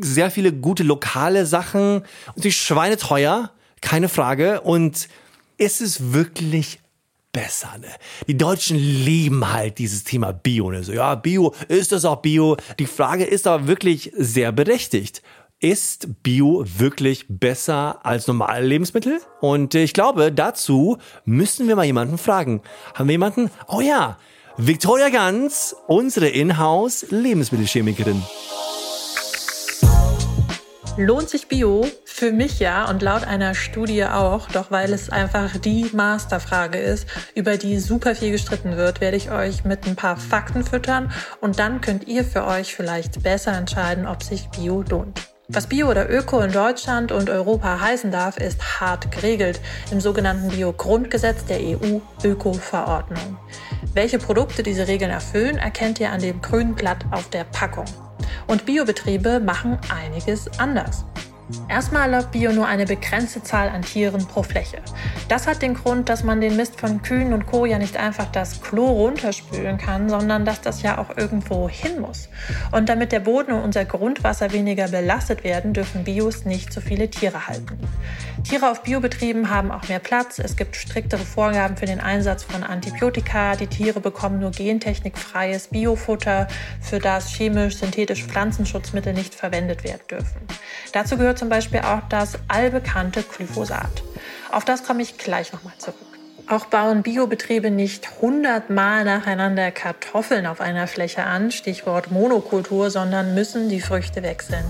sehr viele gute lokale Sachen. Und die schweineteuer, keine Frage. Und es ist wirklich besser. Ne? Die Deutschen lieben halt dieses Thema Bio. Ne? So, ja, Bio, ist das auch Bio? Die Frage ist aber wirklich sehr berechtigt. Ist Bio wirklich besser als normale Lebensmittel? Und ich glaube, dazu müssen wir mal jemanden fragen. Haben wir jemanden? Oh ja, Victoria Ganz, unsere Inhouse-Lebensmittelchemikerin. Lohnt sich Bio? Für mich ja und laut einer Studie auch, doch weil es einfach die Masterfrage ist, über die super viel gestritten wird, werde ich euch mit ein paar Fakten füttern und dann könnt ihr für euch vielleicht besser entscheiden, ob sich Bio lohnt. Was Bio oder Öko in Deutschland und Europa heißen darf, ist hart geregelt im sogenannten Bio-Grundgesetz der EU-Öko-Verordnung. Welche Produkte diese Regeln erfüllen, erkennt ihr an dem grünen Blatt auf der Packung. Und Biobetriebe machen einiges anders. Erstmal erlaubt Bio nur eine begrenzte Zahl an Tieren pro Fläche. Das hat den Grund, dass man den Mist von Kühen und Co. ja nicht einfach das Klo runterspülen kann, sondern dass das ja auch irgendwo hin muss. Und damit der Boden und unser Grundwasser weniger belastet werden, dürfen Bios nicht so viele Tiere halten. Tiere auf Biobetrieben haben auch mehr Platz. Es gibt striktere Vorgaben für den Einsatz von Antibiotika. Die Tiere bekommen nur gentechnikfreies Biofutter, für das chemisch-synthetische Pflanzenschutzmittel nicht verwendet werden dürfen. Dazu gehört zum Beispiel auch das allbekannte Glyphosat. Auf das komme ich gleich nochmal zurück. Auch bauen Biobetriebe nicht hundertmal nacheinander Kartoffeln auf einer Fläche an, Stichwort Monokultur, sondern müssen die Früchte wechseln.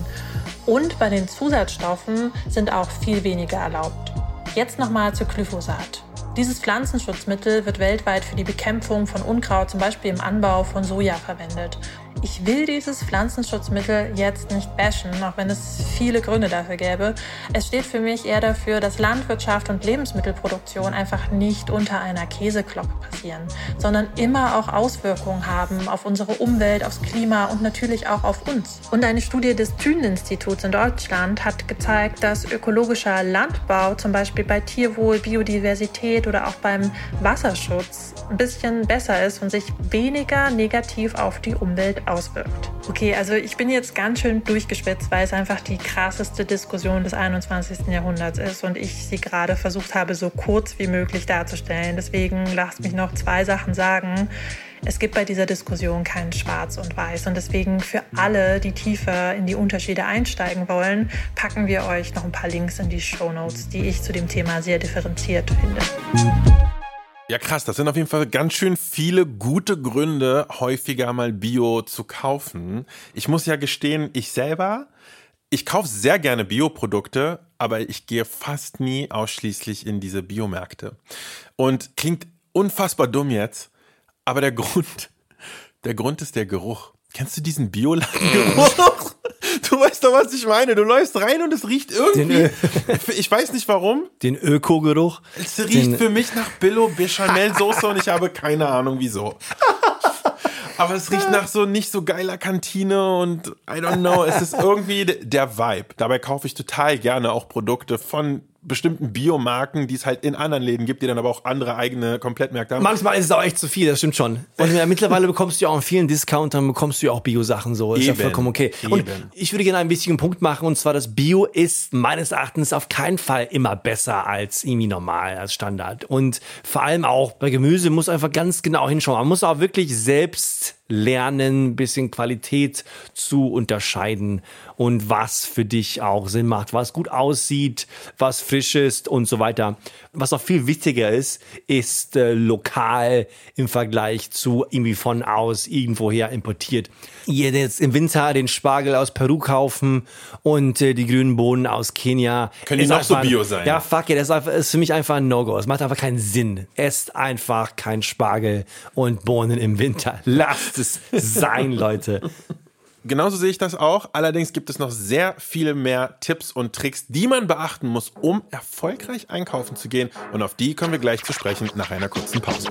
Und bei den Zusatzstoffen sind auch viel weniger erlaubt. Jetzt nochmal zu Glyphosat. Dieses Pflanzenschutzmittel wird weltweit für die Bekämpfung von Unkraut, zum Beispiel im Anbau von Soja, verwendet. Ich will dieses Pflanzenschutzmittel jetzt nicht bashen, auch wenn es viele Gründe dafür gäbe. Es steht für mich eher dafür, dass Landwirtschaft und Lebensmittelproduktion einfach nicht unter einer Käseglocke passieren, sondern immer auch Auswirkungen haben auf unsere Umwelt, aufs Klima und natürlich auch auf uns. Und eine Studie des Thünen-Instituts in Deutschland hat gezeigt, dass ökologischer Landbau zum Beispiel bei Tierwohl, Biodiversität oder auch beim Wasserschutz ein bisschen besser ist und sich weniger negativ auf die Umwelt auswirkt. Okay, also ich bin jetzt ganz schön durchgespitzt, weil es einfach die krasseste Diskussion des 21. Jahrhunderts ist und ich sie gerade versucht habe, so kurz wie möglich darzustellen. Deswegen lasst mich noch zwei Sachen sagen. Es gibt bei dieser Diskussion kein Schwarz und Weiß und deswegen für alle, die tiefer in die Unterschiede einsteigen wollen, packen wir euch noch ein paar Links in die Show Notes, die ich zu dem Thema sehr differenziert finde. Ja, krass. Das sind auf jeden Fall ganz schön viele gute Gründe, häufiger mal Bio zu kaufen. Ich muss ja gestehen, ich selber, ich kaufe sehr gerne Bioprodukte, aber ich gehe fast nie ausschließlich in diese Biomärkte. Und klingt unfassbar dumm jetzt, aber der Grund, der Grund ist der Geruch. Kennst du diesen Bioladengeruch? Du weißt doch, was ich meine. Du läufst rein und es riecht irgendwie. ich weiß nicht warum. Den Öko-Geruch. Es riecht für mich nach Billo Bechamel Soße und ich habe keine Ahnung wieso. Aber es riecht nach so nicht so geiler Kantine und I don't know. Es ist irgendwie der Vibe. Dabei kaufe ich total gerne auch Produkte von bestimmten Biomarken, die es halt in anderen Läden gibt, die dann aber auch andere eigene Komplettmärkte haben. Manchmal ist es auch echt zu viel, das stimmt schon. Und ja, mittlerweile bekommst du ja auch in vielen Discountern bekommst du ja auch Bio-Sachen so. Ist Eben. ja vollkommen okay. Eben. Und ich würde gerne einen wichtigen Punkt machen, und zwar, das Bio ist meines Erachtens auf keinen Fall immer besser als irgendwie normal, als Standard. Und vor allem auch bei Gemüse muss einfach ganz genau hinschauen. Man muss auch wirklich selbst lernen, bisschen Qualität zu unterscheiden und was für dich auch Sinn macht, was gut aussieht, was frisch ist und so weiter. Was noch viel wichtiger ist, ist äh, lokal im Vergleich zu irgendwie von aus irgendwoher importiert. Ihr jetzt im Winter den Spargel aus Peru kaufen und äh, die grünen Bohnen aus Kenia. Können die noch so bio sein? Ja, fuck it, das ist, einfach, ist für mich einfach ein No-Go. Es macht einfach keinen Sinn. Esst einfach kein Spargel und Bohnen im Winter. Lasst es sein, Leute. Genauso sehe ich das auch. Allerdings gibt es noch sehr viele mehr Tipps und Tricks, die man beachten muss, um erfolgreich einkaufen zu gehen. Und auf die kommen wir gleich zu sprechen nach einer kurzen Pause.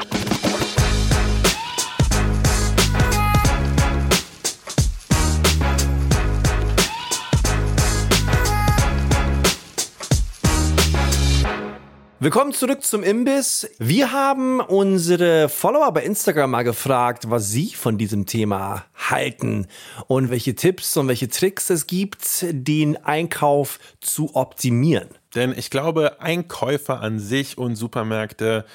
Willkommen zurück zum Imbiss. Wir haben unsere Follower bei Instagram mal gefragt, was sie von diesem Thema halten und welche Tipps und welche Tricks es gibt, den Einkauf zu optimieren. Denn ich glaube, Einkäufer an sich und Supermärkte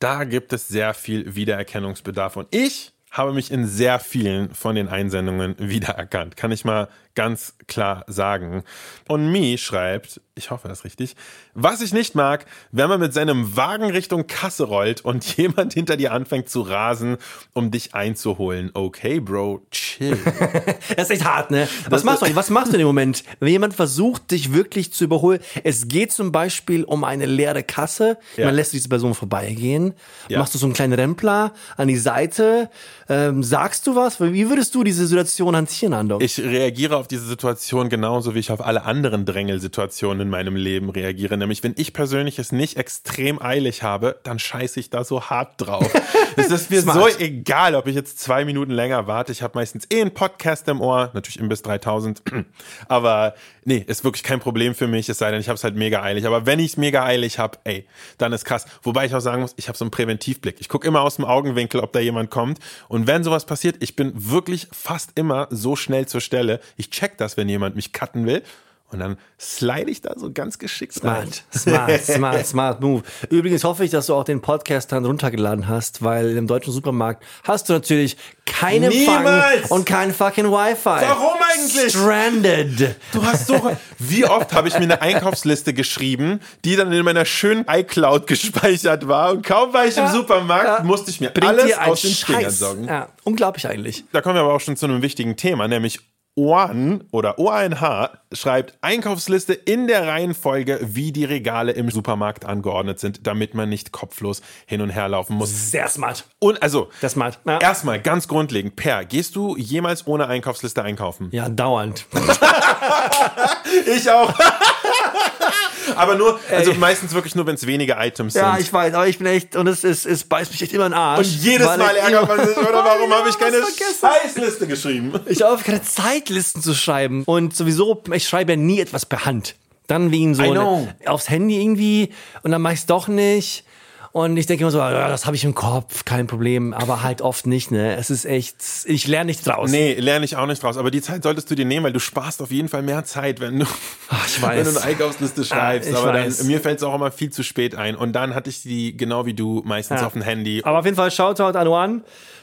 da gibt es sehr viel Wiedererkennungsbedarf. Und ich habe mich in sehr vielen von den Einsendungen wiedererkannt. Kann ich mal ganz klar sagen. Und Mi schreibt, ich hoffe das richtig, was ich nicht mag, wenn man mit seinem Wagen Richtung Kasse rollt und jemand hinter dir anfängt zu rasen, um dich einzuholen. Okay, Bro, chill. das ist echt hart, ne? Was machst du? Was machst du in dem Moment, wenn jemand versucht, dich wirklich zu überholen? Es geht zum Beispiel um eine leere Kasse. Ja. Man lässt diese Person vorbeigehen. Ja. Machst du so einen kleinen Rempler an die Seite? Ähm, sagst du was? Wie würdest du diese Situation hantieren, Ando? Ich reagiere auf diese Situation genauso, wie ich auf alle anderen Drängelsituationen in meinem Leben reagiere. Nämlich, wenn ich persönlich es nicht extrem eilig habe, dann scheiße ich da so hart drauf. es ist mir so egal, ob ich jetzt zwei Minuten länger warte. Ich habe meistens eh einen Podcast im Ohr, natürlich im bis 3000. Aber nee, ist wirklich kein Problem für mich, es sei denn, ich habe es halt mega eilig. Aber wenn ich es mega eilig habe, ey, dann ist krass. Wobei ich auch sagen muss, ich habe so einen Präventivblick. Ich gucke immer aus dem Augenwinkel, ob da jemand kommt. Und wenn sowas passiert, ich bin wirklich fast immer so schnell zur Stelle. Ich check das, wenn jemand mich cutten will. Und dann slide ich da so ganz geschickt smart, rein. Smart, smart, smart move. Übrigens hoffe ich, dass du auch den Podcast dann runtergeladen hast, weil im deutschen Supermarkt hast du natürlich keinen Empfang und kein fucking Wi-Fi. Warum eigentlich? Stranded. Du hast so, wie oft habe ich mir eine Einkaufsliste geschrieben, die dann in meiner schönen iCloud gespeichert war und kaum war ich im Supermarkt, ja. musste ich mir Bringt alles aus den Fingern sorgen. Ja, unglaublich eigentlich. Da kommen wir aber auch schon zu einem wichtigen Thema, nämlich OAN oder OANH schreibt Einkaufsliste in der Reihenfolge, wie die Regale im Supermarkt angeordnet sind, damit man nicht kopflos hin und her laufen muss. Sehr smart. Und also, Sehr smart. Ja. erstmal ganz grundlegend, Per, gehst du jemals ohne Einkaufsliste einkaufen? Ja, dauernd. ich auch. aber nur, also Ey. meistens wirklich nur, wenn es wenige Items sind. Ja, ich weiß, aber ich bin echt, und es, es, es beißt mich echt immer in den Arsch. Und jedes Mal ärgert man sich, oder warum habe ich keine Scheißliste geschrieben? Ich habe keine Zeitlisten zu schreiben. Und sowieso, ich schreibe ja nie etwas per Hand. Dann wegen so eine, aufs Handy irgendwie und dann mache ich es doch nicht. Und ich denke immer so, ja, das habe ich im Kopf, kein Problem, aber halt oft nicht, ne? Es ist echt, ich lerne nicht draus. Nee, lerne ich auch nicht draus, aber die Zeit solltest du dir nehmen, weil du sparst auf jeden Fall mehr Zeit, wenn du, Ach, wenn du eine Einkaufsliste schreibst. Ah, aber dann, mir fällt es auch immer viel zu spät ein. Und dann hatte ich die, genau wie du, meistens ja. auf dem Handy. Aber auf jeden Fall Shoutout an Juan.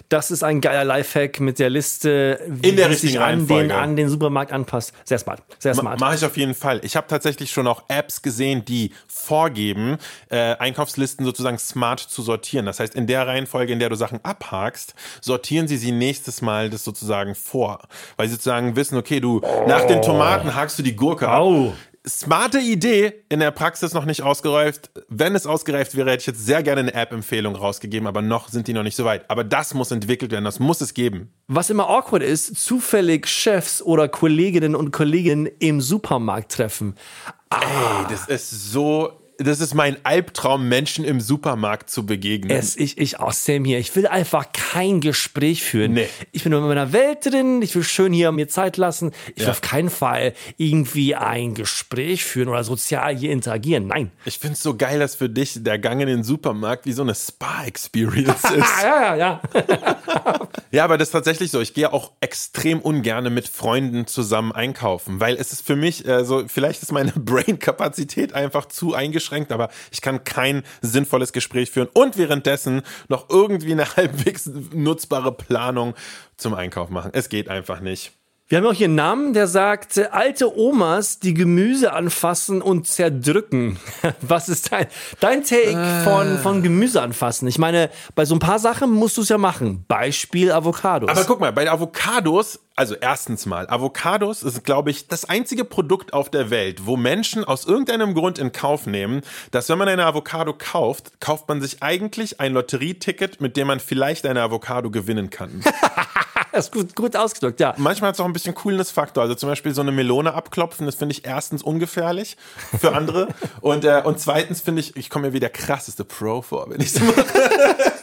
Das ist ein geiler Lifehack mit der Liste, wie In der sich an den, an den Supermarkt anpasst. Sehr smart. Sehr smart. Mache ich auf jeden Fall. Ich habe tatsächlich schon auch Apps gesehen, die vorgeben, äh, Einkaufslisten sozusagen smart zu sortieren. Das heißt, in der Reihenfolge, in der du Sachen abhakst, sortieren sie sie nächstes Mal das sozusagen vor. Weil sie sozusagen wissen, okay, du, oh. nach den Tomaten hakst du die Gurke ab smarte Idee, in der Praxis noch nicht ausgereift. Wenn es ausgereift wäre, hätte ich jetzt sehr gerne eine App-Empfehlung rausgegeben, aber noch sind die noch nicht so weit. Aber das muss entwickelt werden, das muss es geben. Was immer awkward ist, zufällig Chefs oder Kolleginnen und Kollegen im Supermarkt treffen. Ah. Ey, das ist so das ist mein Albtraum, Menschen im Supermarkt zu begegnen. Es, ich, ich auch, Sam hier. Ich will einfach kein Gespräch führen. Nee. Ich bin nur in meiner Welt drin. Ich will schön hier mir Zeit lassen. Ich ja. will auf keinen Fall irgendwie ein Gespräch führen oder sozial hier interagieren. Nein. Ich finde es so geil, dass für dich der Gang in den Supermarkt wie so eine Spa-Experience ist. ja, ja, ja. ja, aber das ist tatsächlich so. Ich gehe auch extrem ungern mit Freunden zusammen einkaufen, weil es ist für mich, äh, so, vielleicht ist meine Brain-Kapazität einfach zu eingeschränkt eingeschränkt, aber ich kann kein sinnvolles Gespräch führen und währenddessen noch irgendwie eine halbwegs nutzbare Planung zum Einkauf machen. Es geht einfach nicht. Wir haben auch hier einen Namen, der sagt, alte Omas, die Gemüse anfassen und zerdrücken. Was ist dein, dein Take äh. von, von Gemüse anfassen? Ich meine, bei so ein paar Sachen musst du es ja machen. Beispiel Avocados. Aber guck mal, bei Avocados, also erstens mal, Avocados ist, glaube ich, das einzige Produkt auf der Welt, wo Menschen aus irgendeinem Grund in Kauf nehmen, dass wenn man eine Avocado kauft, kauft man sich eigentlich ein Lotterieticket, mit dem man vielleicht eine Avocado gewinnen kann. das ist gut, gut ausgedrückt, ja. Manchmal hat es auch ein bisschen Coolness-Faktor. Also zum Beispiel so eine Melone abklopfen, das finde ich erstens ungefährlich für andere. und, äh, und zweitens finde ich, ich komme mir wie der krasseste Pro vor, wenn ich so mache.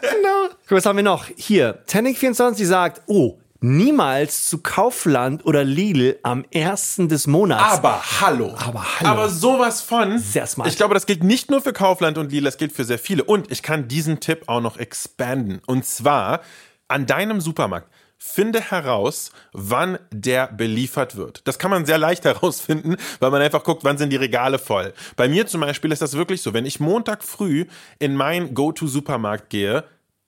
genau. Was haben wir noch? Hier, Tannic24 sagt, oh, niemals zu Kaufland oder Lidl am ersten des Monats. Aber hallo. Aber hallo. Aber sowas von. Sehr smart. Ich glaube, das gilt nicht nur für Kaufland und Lidl, das gilt für sehr viele. Und ich kann diesen Tipp auch noch expanden. Und zwar an deinem Supermarkt finde heraus, wann der beliefert wird. Das kann man sehr leicht herausfinden, weil man einfach guckt, wann sind die Regale voll. Bei mir zum Beispiel ist das wirklich so, wenn ich Montag früh in meinen Go-To-Supermarkt gehe,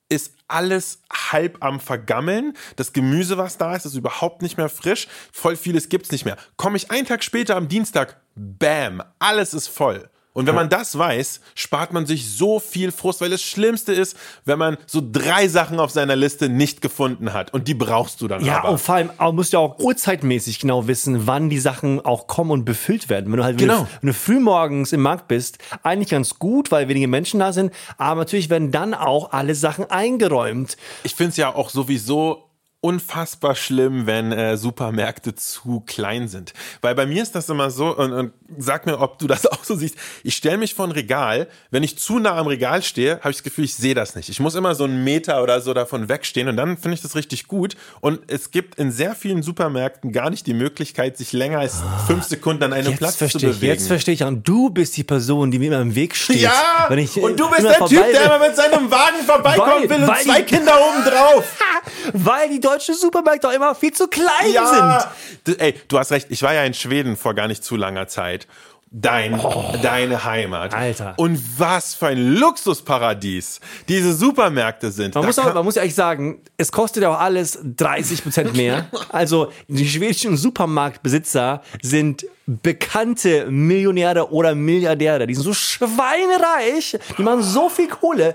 ist alles halb am Vergammeln. Das Gemüse, was da ist, ist überhaupt nicht mehr frisch. Voll vieles gibt's nicht mehr. Komme ich einen Tag später am Dienstag, bam, alles ist voll. Und wenn man das weiß, spart man sich so viel Frust, weil das Schlimmste ist, wenn man so drei Sachen auf seiner Liste nicht gefunden hat und die brauchst du dann Ja, aber. und vor allem auch, musst du auch uhrzeitmäßig genau wissen, wann die Sachen auch kommen und befüllt werden. Wenn du halt Genau. wenn du früh morgens im Markt bist, eigentlich ganz gut, weil wenige Menschen da sind, aber natürlich werden dann auch alle Sachen eingeräumt. Ich finde es ja auch sowieso unfassbar schlimm, wenn äh, Supermärkte zu klein sind. Weil bei mir ist das immer so, und, und sag mir, ob du das auch so siehst. Ich stelle mich vor ein Regal, wenn ich zu nah am Regal stehe, habe ich das Gefühl, ich sehe das nicht. Ich muss immer so einen Meter oder so davon wegstehen und dann finde ich das richtig gut. Und es gibt in sehr vielen Supermärkten gar nicht die Möglichkeit, sich länger als fünf Sekunden an einem Platz zu verstehe ich, bewegen. jetzt verstehe ich. Und du bist die Person, die mir immer im Weg steht. ja, wenn ich, und du bist der Typ, der immer mit seinem Wagen vorbeikommen Weil- will und zwei Kinder oben drauf. Weil die deutschen Supermärkte auch immer viel zu klein sind. Ja, D- ey, du hast recht. Ich war ja in Schweden vor gar nicht zu langer Zeit. Dein, deine Heimat. Oh. Alter. Und was für ein Luxusparadies diese Supermärkte sind. Man Da muss, auch, man muss ja eigentlich sagen, es kostet auch alles 30 Prozent mehr. Also die schwedischen Supermarktbesitzer sind bekannte Millionäre oder Milliardäre. Die sind so schweinereich, die machen so viel Kohle.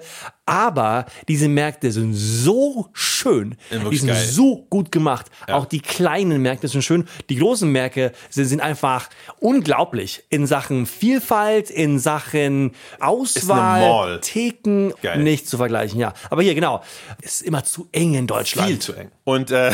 Aber diese Märkte sind so schön. Die sind geil. so gut gemacht. Auch die kleinen Märkte sind schön. Die großen Märkte sind, sind einfach unglaublich in Sachen Vielfalt, in Sachen Auswahl. Theken, Geil. nicht zu vergleichen, ja. Aber hier, genau, ist immer zu eng in Deutschland. viel zu eng. Und äh,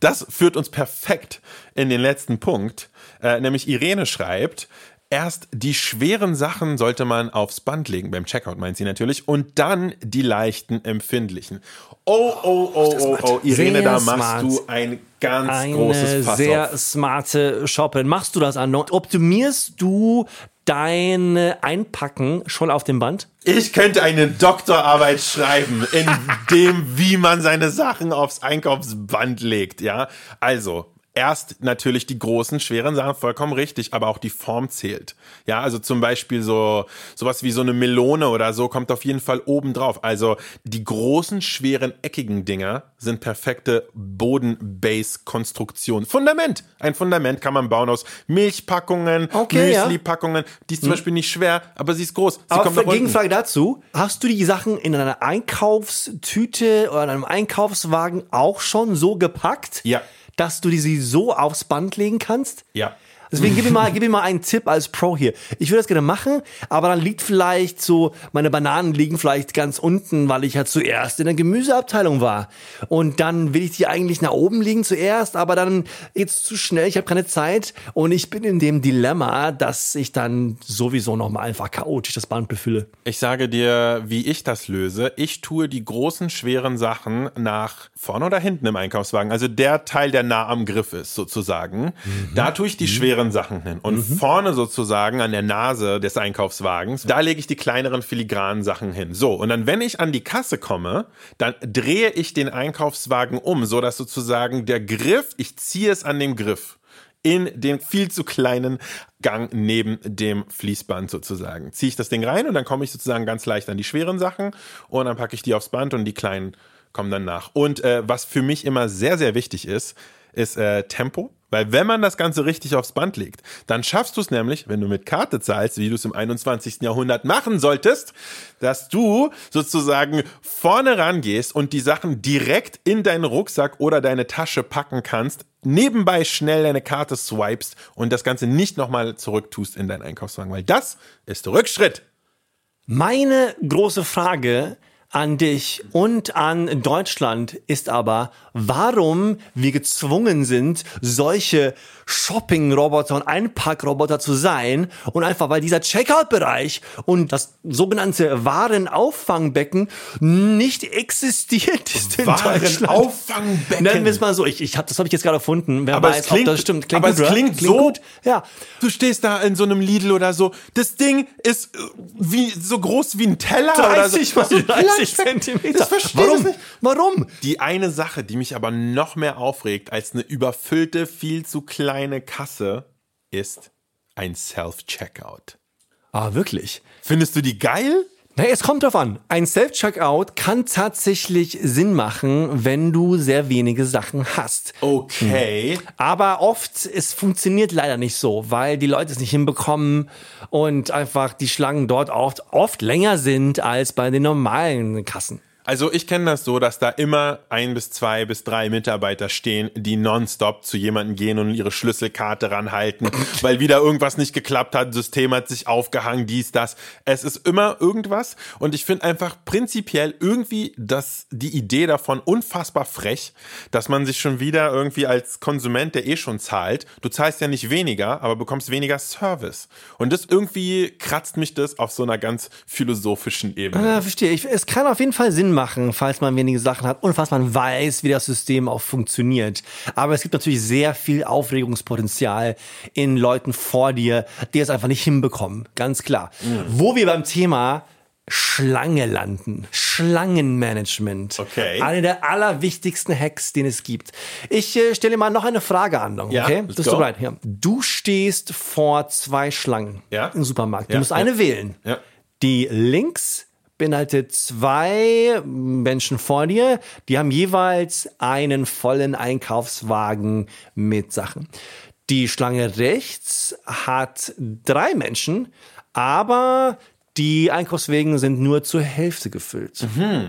das führt uns perfekt in den letzten Punkt. Äh, nämlich Irene schreibt, erst die schweren Sachen sollte man aufs Band legen, beim Checkout meint sie natürlich, und dann die leichten, empfindlichen. Oh, oh, oh, oh, oh, Irene, Sehr da machst smart. du ein ganz Eine großes Fass sehr auf. smarte Shopperin. Machst du das, Anno? Optimierst du dein Einpacken schon auf dem Band? Ich könnte eine Doktorarbeit schreiben in dem, wie man seine Sachen aufs Einkaufsband legt, ja. Also, erst natürlich die großen, schweren Sachen, vollkommen richtig, aber auch die Form zählt. Ja, also zum Beispiel so, sowas wie so eine Melone oder so kommt auf jeden Fall oben drauf. Also, die großen, schweren, eckigen Dinger sind perfekte Boden-Base-Konstruktion. Fundament. Ein Fundament kann man bauen aus Milchpackungen, Okay. Müsli-Packungen. Die ist zum Beispiel nicht schwer, aber sie ist groß. Sie Aber kommt. Gegenfrage dazu, hast du die Sachen in einer Einkaufstüte oder in einem Einkaufswagen auch schon so gepackt, Ja. Dass du die sie so aufs Band legen kannst? Ja. Deswegen gib mir mal, gib mir mal einen Tipp als Pro hier. Ich würde das gerne machen, aber dann liegt vielleicht so, meine Bananen liegen vielleicht ganz unten, weil ich ja zuerst in der Gemüseabteilung war. Und dann will ich die eigentlich nach oben liegen zuerst, aber dann geht's zu schnell, ich habe keine Zeit und ich bin in dem Dilemma, dass ich dann sowieso nochmal einfach chaotisch das Band befülle. Ich sage dir, wie ich das löse. Ich tue die großen, schweren Sachen nach vorne oder hinten im Einkaufswagen. Also der Teil, der nah am Griff ist, sozusagen. Da tue ich die schweren Sachen hin. Und vorne sozusagen an der Nase des Einkaufswagens, da lege ich die kleineren filigranen Sachen hin. So, und dann, wenn ich an die Kasse komme, dann drehe ich den Einkaufswagen um, so dass sozusagen der Griff, ich ziehe es an dem Griff in den viel zu kleinen Gang neben dem Fließband sozusagen. Ziehe ich das Ding rein und dann komme ich sozusagen ganz leicht an die schweren Sachen und dann packe ich die aufs Band und die kleinen kommen dann nach. Und äh, was für mich immer sehr, sehr wichtig ist, ist äh, Tempo. Weil wenn man das Ganze richtig aufs Band legt, dann schaffst du es nämlich, wenn du mit Karte zahlst, wie du es im 21. Jahrhundert machen solltest, dass du sozusagen vorne rangehst und die Sachen direkt in deinen Rucksack oder deine Tasche packen kannst, nebenbei schnell deine Karte swipest und das Ganze nicht nochmal zurücktust in deinen Einkaufswagen, weil das ist Rückschritt. Meine große Frage an dich und an Deutschland ist aber, warum wir gezwungen sind, solche Shopping-Roboter und Einpackroboter zu sein und einfach weil dieser Checkout-Bereich und das sogenannte Warenauffangbecken nicht existiert ist in Deutschland. Warenauffangbecken. Nennen wir es mal so. Ich, ich hab, das habe ich jetzt gerade erfunden. Wer Aber weiß, es klingt, das stimmt. aber gut, es oder? klingt, so. gut. Ja. Du stehst da in so einem Lidl oder so. Das Ding ist äh, wie so groß wie ein Teller oder so. 30 mal so 30 20 Zentimeter. Ich Warum? Warum? Die eine Sache, die mich aber noch mehr aufregt als eine überfüllte, viel zu kleine Kasse, ist ein Self-Checkout. Ah, wirklich? Findest du die geil? Na, es kommt drauf an. Ein Self-Checkout kann tatsächlich Sinn machen, wenn du sehr wenige Sachen hast. Okay. Aber oft, es funktioniert leider nicht so, weil die Leute es nicht hinbekommen und einfach die Schlangen dort oft, oft länger sind als bei den normalen Kassen. Also ich kenne das so, dass da immer ein bis zwei bis drei Mitarbeiter stehen, die nonstop zu jemandem gehen und ihre Schlüsselkarte ranhalten, weil wieder irgendwas nicht geklappt hat, System hat sich aufgehangen, dies, das. Es ist immer irgendwas und ich finde einfach prinzipiell irgendwie das, die Idee davon unfassbar frech, dass man sich schon wieder irgendwie als Konsument, der eh schon zahlt, du zahlst ja nicht weniger, aber bekommst weniger Service. Und das irgendwie kratzt mich das auf so einer ganz philosophischen Ebene. Ja, verstehe ich. Es kann auf jeden Fall Sinn machen, falls man wenige Sachen hat und falls man weiß, wie das System auch funktioniert. Aber es gibt natürlich sehr viel Aufregungspotenzial in Leuten vor dir, die es einfach nicht hinbekommen. Ganz klar. Wo wir beim Thema Schlange landen. Schlangenmanagement. Okay. Eine der allerwichtigsten Hacks, den es gibt. Ich äh, stelle mal noch eine Frage an. Okay? Ja, Bist du bereit? Ja. Du stehst vor zwei Schlangen Ja. im Supermarkt. Du musst eine wählen. Die links beinhaltet zwei Menschen vor dir, die haben jeweils einen vollen Einkaufswagen mit Sachen. Die Schlange rechts hat drei Menschen, aber die Einkaufswegen sind nur zur Hälfte gefüllt.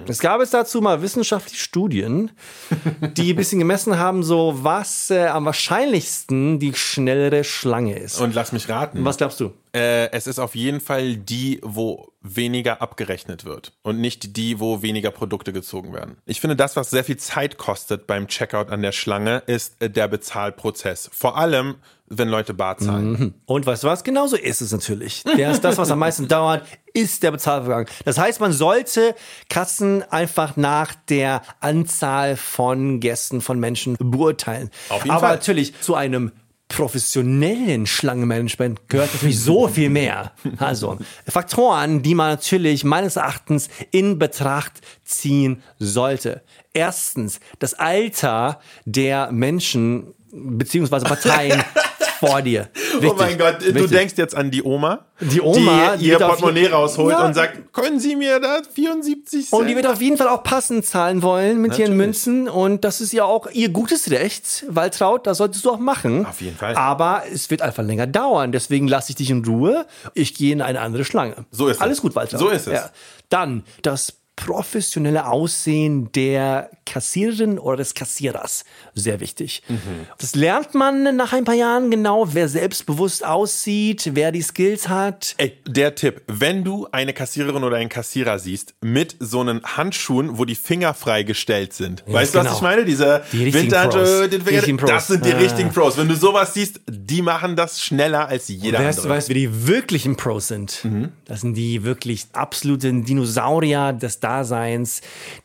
Es gab es dazu mal wissenschaftliche Studien, die ein bisschen gemessen haben, so was äh, am wahrscheinlichsten die schnellere Schlange ist. Und lass mich raten. was glaubst du? Äh, es ist auf jeden Fall die, wo weniger abgerechnet wird und nicht die, wo weniger Produkte gezogen werden. Ich finde, das, was sehr viel Zeit kostet beim Checkout an der Schlange, ist äh, der Bezahlprozess. Vor allem, wenn Leute bar zahlen. Und weißt du was? Genauso ist es natürlich. Ist das, was am meisten dauert, ist der Bezahlvorgang. Das heißt, man sollte Kassen einfach nach der Anzahl von Gästen, von Menschen beurteilen. Auf jeden Aber Fall. natürlich zu einem professionellen Schlangenmanagement gehört natürlich so viel mehr. Also Faktoren, die man natürlich meines Erachtens in Betracht ziehen sollte. Erstens das Alter der Menschen beziehungsweise Parteien vor dir. Oh Wichtig, mein Gott, du wichtig. denkst jetzt an die Oma, Die Oma, die die ihr Portemonnaie rausholt Ja. und sagt, können Sie mir da 74 Cent? Und die wird auf jeden Fall auch passend zahlen wollen mit ihren Natürlich. Münzen. Und das ist ja auch ihr gutes Recht, Waltraud, das solltest du auch machen. Auf jeden Fall. Aber es wird einfach länger dauern. Deswegen lasse ich dich in Ruhe. Ich gehe in eine andere Schlange. So ist es. Alles gut, Waltraud. So ist es. Dann das professionelle Aussehen der Kassiererin oder des Kassierers. Sehr wichtig. Mhm. Das lernt man nach ein paar Jahren genau, wer selbstbewusst aussieht, wer die Skills hat. Ey, der Tipp, wenn du eine Kassiererin oder einen Kassierer siehst mit so einen Handschuhen, wo die Finger freigestellt sind. weißt du, genau. was ich meine? Diese Die den Die das sind die Ah. richtigen Pros. Wenn du sowas siehst, die machen das schneller als jeder Weißt du, andere. weißt, wer die wirklichen Pros sind? Das sind die wirklich absoluten Dinosaurier des Daseins,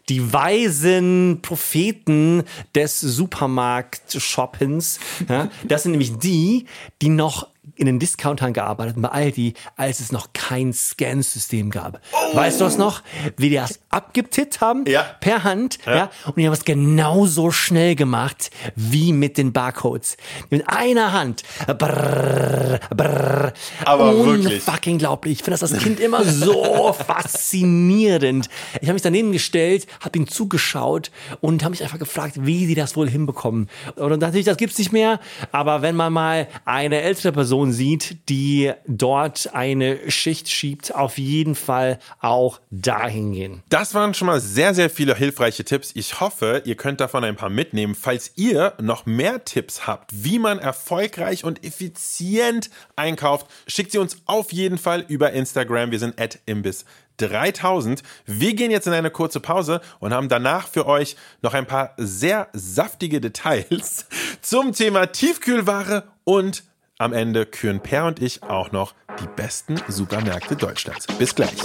die weisen Propheten des Supermarkt-Shoppens. Ja, das sind nämlich die, die noch in den Discountern gearbeitet bei Aldi, als es noch kein Scan-System gab. Weißt du das noch? Wie die das abgetippt haben? Ja. Per Hand. Ja. Und die haben es genauso schnell gemacht wie mit den Barcodes. Mit einer Hand. Brrr, brrr. Aber wirklich. Unfucking glaublich. Ich finde das als Kind immer so faszinierend. Ich habe mich daneben gestellt, habe ihm zugeschaut und habe mich einfach gefragt, wie sie das wohl hinbekommen. Und natürlich, das gibt's nicht mehr. Aber wenn man mal eine ältere Person sieht, die dort eine Schicht schiebt, auf jeden Fall auch dahin gehen. Das waren schon mal sehr, sehr viele hilfreiche Tipps. Ich hoffe, ihr könnt davon ein paar mitnehmen. Falls ihr noch mehr Tipps habt, wie man erfolgreich und effizient einkauft, schickt sie uns auf jeden Fall über Instagram. Wir sind at imbiss. 3000. Wir gehen jetzt in eine kurze Pause und haben danach für euch noch ein paar sehr saftige Details zum Thema Tiefkühlware und am Ende küren Per und ich auch noch die besten Supermärkte Deutschlands. Bis gleich.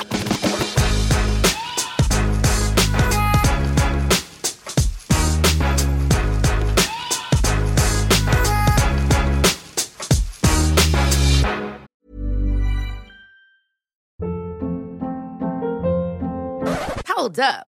Hold up.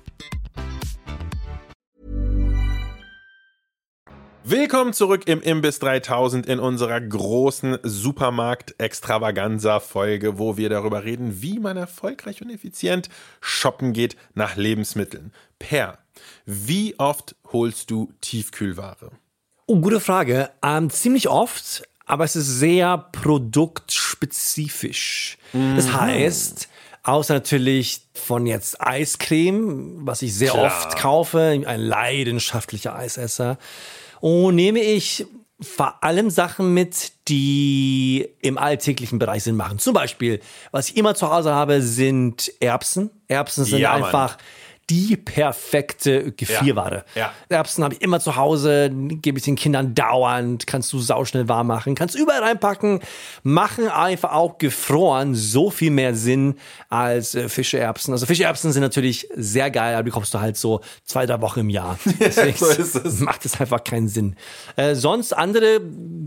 Willkommen zurück im Imbiss 3000 in unserer großen Supermarkt-Extravaganza-Folge, wo wir darüber reden, wie man erfolgreich und effizient shoppen geht nach Lebensmitteln. Per, wie oft holst du Tiefkühlware? Oh, gute Frage. Ähm, ziemlich oft, aber es ist sehr produktspezifisch. Das heißt, außer natürlich von jetzt Eiscreme, was ich sehr Klar. oft kaufe, ein leidenschaftlicher Eisesser, und nehme ich vor allem Sachen mit, die im alltäglichen Bereich Sinn machen. Zum Beispiel, was ich immer zu Hause habe, sind Erbsen. Erbsen sind Ja, Mann. Die perfekte Gefrierware. Ja. Erbsen habe ich immer zu Hause, gebe ich den Kindern dauernd, kannst du sauschnell warm machen, kannst überall reinpacken, machen einfach auch gefroren so viel mehr Sinn als äh, Fischeerbsen. Also Fischeerbsen sind natürlich sehr geil, aber die kaufst du halt so zwei, drei Wochen im Jahr. Deswegen so ist es. macht es einfach keinen Sinn. Äh, sonst andere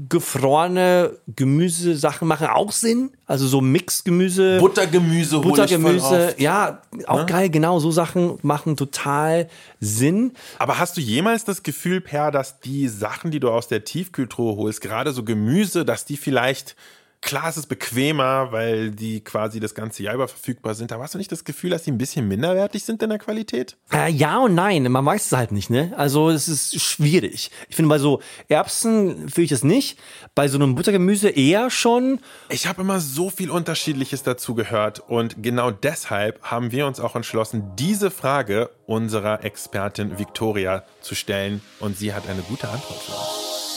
gefrorene Gemüsesachen machen auch Sinn. Also so Mixgemüse. Buttergemüse hol ich voll Buttergemüse, oft. ja, auch Ne? geil, genau, so Sachen machen total Sinn. Aber hast du jemals das Gefühl, Per, dass die Sachen, die du aus der Tiefkühltruhe holst, gerade so Gemüse, dass die vielleicht, klar, es ist bequemer, weil die quasi das ganze Jahr über verfügbar sind, aber hast du nicht das Gefühl, dass die ein bisschen minderwertig sind in der Qualität? Äh, ja und nein, man weiß es halt nicht, ne? Also es ist schwierig. Ich finde bei so Erbsen fühle ich das nicht, bei so einem Buttergemüse eher schon. Ich habe immer so viel Unterschiedliches dazu gehört und genau deshalb haben wir uns auch entschlossen, diese Frage unserer Expertin Victoria zu stellen und sie hat eine gute Antwort für uns.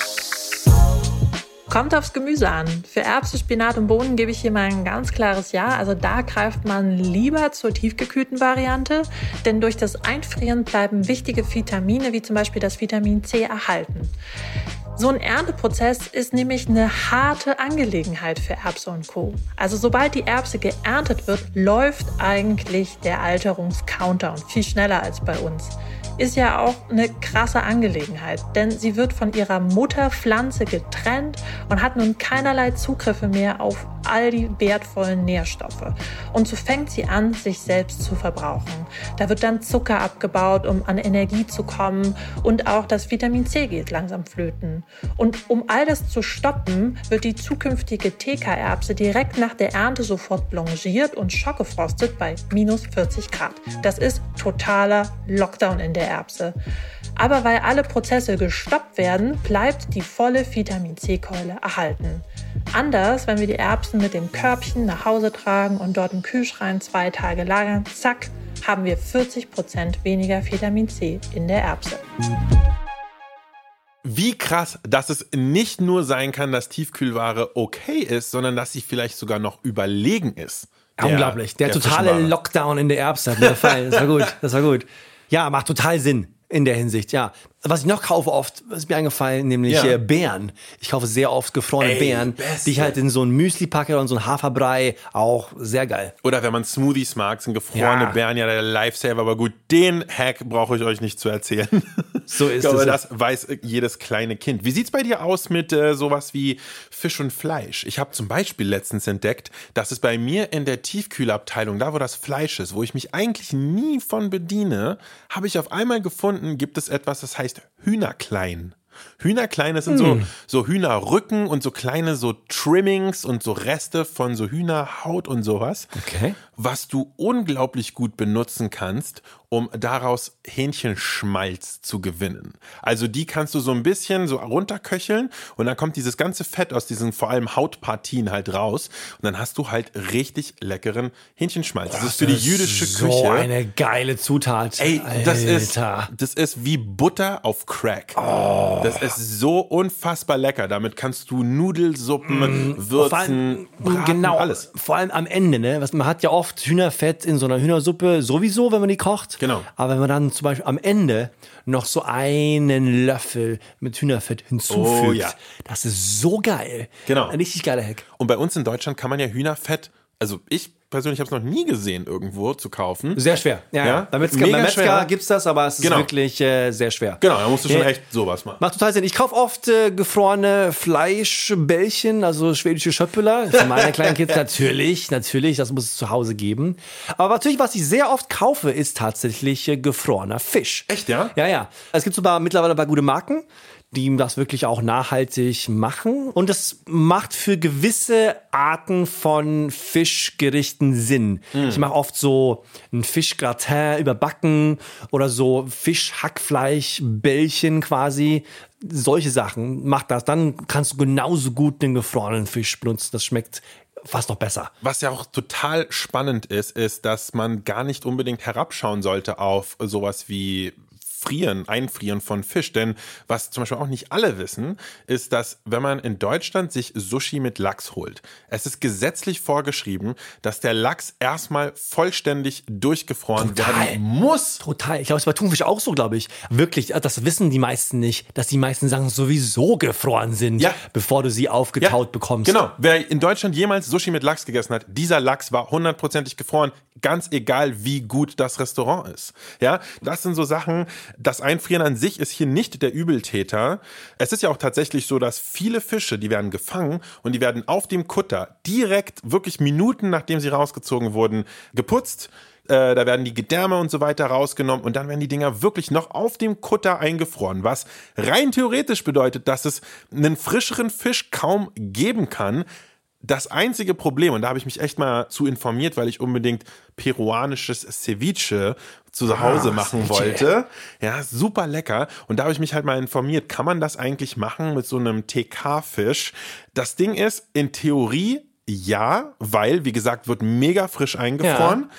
Kommt aufs Gemüse an. Für Erbsen, Spinat und Bohnen gebe ich hier mal ein ganz klares Ja. Also da greift man lieber zur tiefgekühlten Variante, denn durch das Einfrieren bleiben wichtige Vitamine wie zum Beispiel das Vitamin C erhalten. So ein Ernteprozess ist nämlich eine harte Angelegenheit für Erbse und Co. Also sobald die Erbse geerntet wird, läuft eigentlich der Alterungscounter und viel schneller als bei uns. Ist ja auch eine krasse Angelegenheit, denn sie wird von ihrer Mutterpflanze getrennt und hat nun keinerlei Zugriffe mehr auf all die wertvollen Nährstoffe. Und so fängt sie an, sich selbst zu verbrauchen. Da wird dann Zucker abgebaut, um an Energie zu kommen und auch das Vitamin C geht langsam flöten. Und um all das zu stoppen, wird die zukünftige TK-Erbse direkt nach der Ernte sofort blanchiert und schockgefrostet bei minus 40 Grad. Das ist totaler Lockdown in der Erbse. Aber weil alle Prozesse gestoppt werden, bleibt die volle Vitamin C-Keule erhalten. Anders, wenn wir die Erbsen mit dem Körbchen nach Hause tragen und dort im Kühlschrank zwei Tage lagern, zack, haben wir 40% weniger Vitamin C in der Erbse. Wie krass, dass es nicht nur sein kann, dass Tiefkühlware okay ist, sondern dass sie vielleicht sogar noch überlegen ist. Der- Unglaublich. Der, totale Fischware. Lockdown in der Erbse hat mir gefallen. Das war gut. Das war gut. Ja, macht total Sinn in der Hinsicht, ja. Was ich noch kaufe oft, ist mir eingefallen, nämlich Ja. äh, Beeren. Ich kaufe sehr oft gefrorene Ey, Beeren, Beste. die ich halt in so ein Müsli packe oder in so ein Haferbrei. Auch sehr geil. Oder wenn man Smoothies mag, sind gefrorene Ja. Beeren ja der Lifesaver. Aber gut, den Hack brauche ich euch nicht zu erzählen. So ist ich glaube, es. das weiß jedes kleine Kind. Wie sieht's bei dir aus mit äh, sowas wie Fisch und Fleisch? Ich habe zum Beispiel letztens entdeckt, dass es bei mir in der Tiefkühlabteilung, da wo das Fleisch ist, wo ich mich eigentlich nie von bediene, habe ich auf einmal gefunden, gibt es etwas, das heißt Hühnerklein. Hühnerklein, das sind so, so Hühnerrücken und so kleine so Trimmings und so Reste von so Hühnerhaut und sowas. Okay. Was du unglaublich gut benutzen kannst, um daraus Hähnchenschmalz zu gewinnen. Also die kannst du so ein bisschen so runterköcheln und dann kommt dieses ganze Fett aus diesen vor allem Hautpartien halt raus und dann hast du halt richtig leckeren Hähnchenschmalz. Das ist für die jüdische so Küche. eine geile Zutat. Ey, das ist, das ist wie Butter auf Crack. Das ist so unfassbar lecker. Damit kannst du Nudelsuppen Vor würzen, allem, braten, genau, alles. vor allem am Ende, ne? Was, man hat ja oft Hühnerfett in so einer Hühnersuppe sowieso, wenn man die kocht. Genau. Aber wenn man dann zum Beispiel am Ende noch so einen Löffel mit Hühnerfett hinzufügt, Oh, ja. das ist so geil. Genau. Ein richtig geiler Hack. Und bei uns in Deutschland kann man ja Hühnerfett, also ich persönlich habe es noch nie gesehen, irgendwo zu kaufen. Sehr schwer. Ja, Ja? Beim Metzger, beim Metzger schwer. gibt's das, aber es ist Genau. wirklich äh, sehr schwer. Genau, da musst du schon Ja. echt sowas machen. Macht total Sinn. Ich kaufe oft äh, gefrorene Fleischbällchen, also schwedische Schöttbüller. Für meine kleinen Kids natürlich, natürlich, das muss es zu Hause geben. Aber natürlich, was ich sehr oft kaufe, ist tatsächlich äh, gefrorener Fisch. Echt, ja? Ja, ja. Es gibt sogar mittlerweile bei gute Marken, die das wirklich auch nachhaltig machen. Und das macht für gewisse Arten von Fischgerichten Sinn. Ich mache oft so ein Fischgratin überbacken oder so Fischhackfleischbällchen quasi. Solche Sachen. Mach das. Dann kannst du genauso gut den gefrorenen Fisch benutzen. Das schmeckt fast noch besser. Was ja auch total spannend ist, ist, dass man gar nicht unbedingt herabschauen sollte auf sowas wie Frieren, Einfrieren von Fisch. Denn was zum Beispiel auch nicht alle wissen, ist, dass wenn man in Deutschland sich Sushi mit Lachs holt, es ist gesetzlich vorgeschrieben, dass der Lachs erstmal vollständig durchgefroren Total. werden muss. Total. Ich glaube, es bei Thunfisch auch so, glaube ich. Wirklich, äh, das wissen die meisten nicht, dass die meisten Sachen sowieso gefroren sind, Ja. bevor du sie aufgetaut bekommst. Genau. Wer in Deutschland jemals Sushi mit Lachs gegessen hat, dieser Lachs war hundertprozentig gefroren, ganz egal, wie gut das Restaurant ist. Ja, das sind so Sachen. Das Einfrieren an sich ist hier nicht der Übeltäter. Es ist ja auch tatsächlich so, dass viele Fische, die werden gefangen und die werden auf dem Kutter direkt, wirklich Minuten nachdem sie rausgezogen wurden, geputzt. Äh, da werden die Gedärme und so weiter rausgenommen und dann werden die Dinger wirklich noch auf dem Kutter eingefroren, was rein theoretisch bedeutet, dass es einen frischeren Fisch kaum geben kann. Das einzige Problem, und da habe ich mich echt mal zu informiert, weil ich unbedingt peruanisches Ceviche zu Hause machen Ceviche. wollte. Ja, super lecker. Und da habe ich mich halt mal informiert, kann man das eigentlich machen mit so einem TK-Fisch? Das Ding ist, in Theorie ja, weil, wie gesagt, wird mega frisch eingefroren.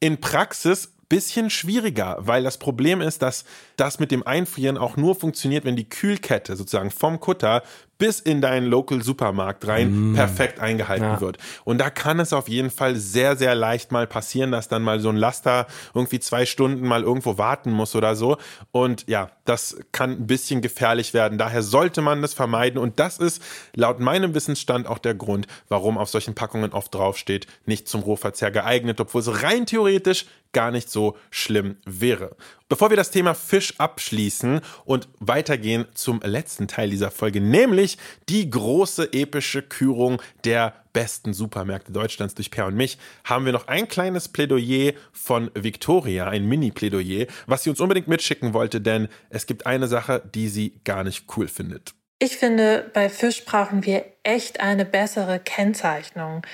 In Praxis bisschen schwieriger, weil das Problem ist, dass das mit dem Einfrieren auch nur funktioniert, wenn die Kühlkette sozusagen vom Kutter bis in deinen Local Supermarkt rein perfekt eingehalten wird. Und da kann es auf jeden Fall sehr, sehr leicht mal passieren, dass dann mal so ein Laster irgendwie zwei Stunden mal irgendwo warten muss oder so. Und ja, das kann ein bisschen gefährlich werden. Daher sollte man das vermeiden. Und das ist laut meinem Wissensstand auch der Grund, warum auf solchen Packungen oft draufsteht, nicht zum Rohverzehr geeignet, obwohl es rein theoretisch gar nicht so schlimm wäre. Bevor wir das Thema Fisch abschließen und weitergehen zum letzten Teil dieser Folge, nämlich die große epische Kürung der besten Supermärkte Deutschlands durch Per und mich, haben wir noch ein kleines Plädoyer von Victoria, ein Mini-Plädoyer, was sie uns unbedingt mitschicken wollte, denn es gibt eine Sache, die sie gar nicht cool findet. Ich finde, bei Fisch brauchen wir echt eine bessere Kennzeichnung.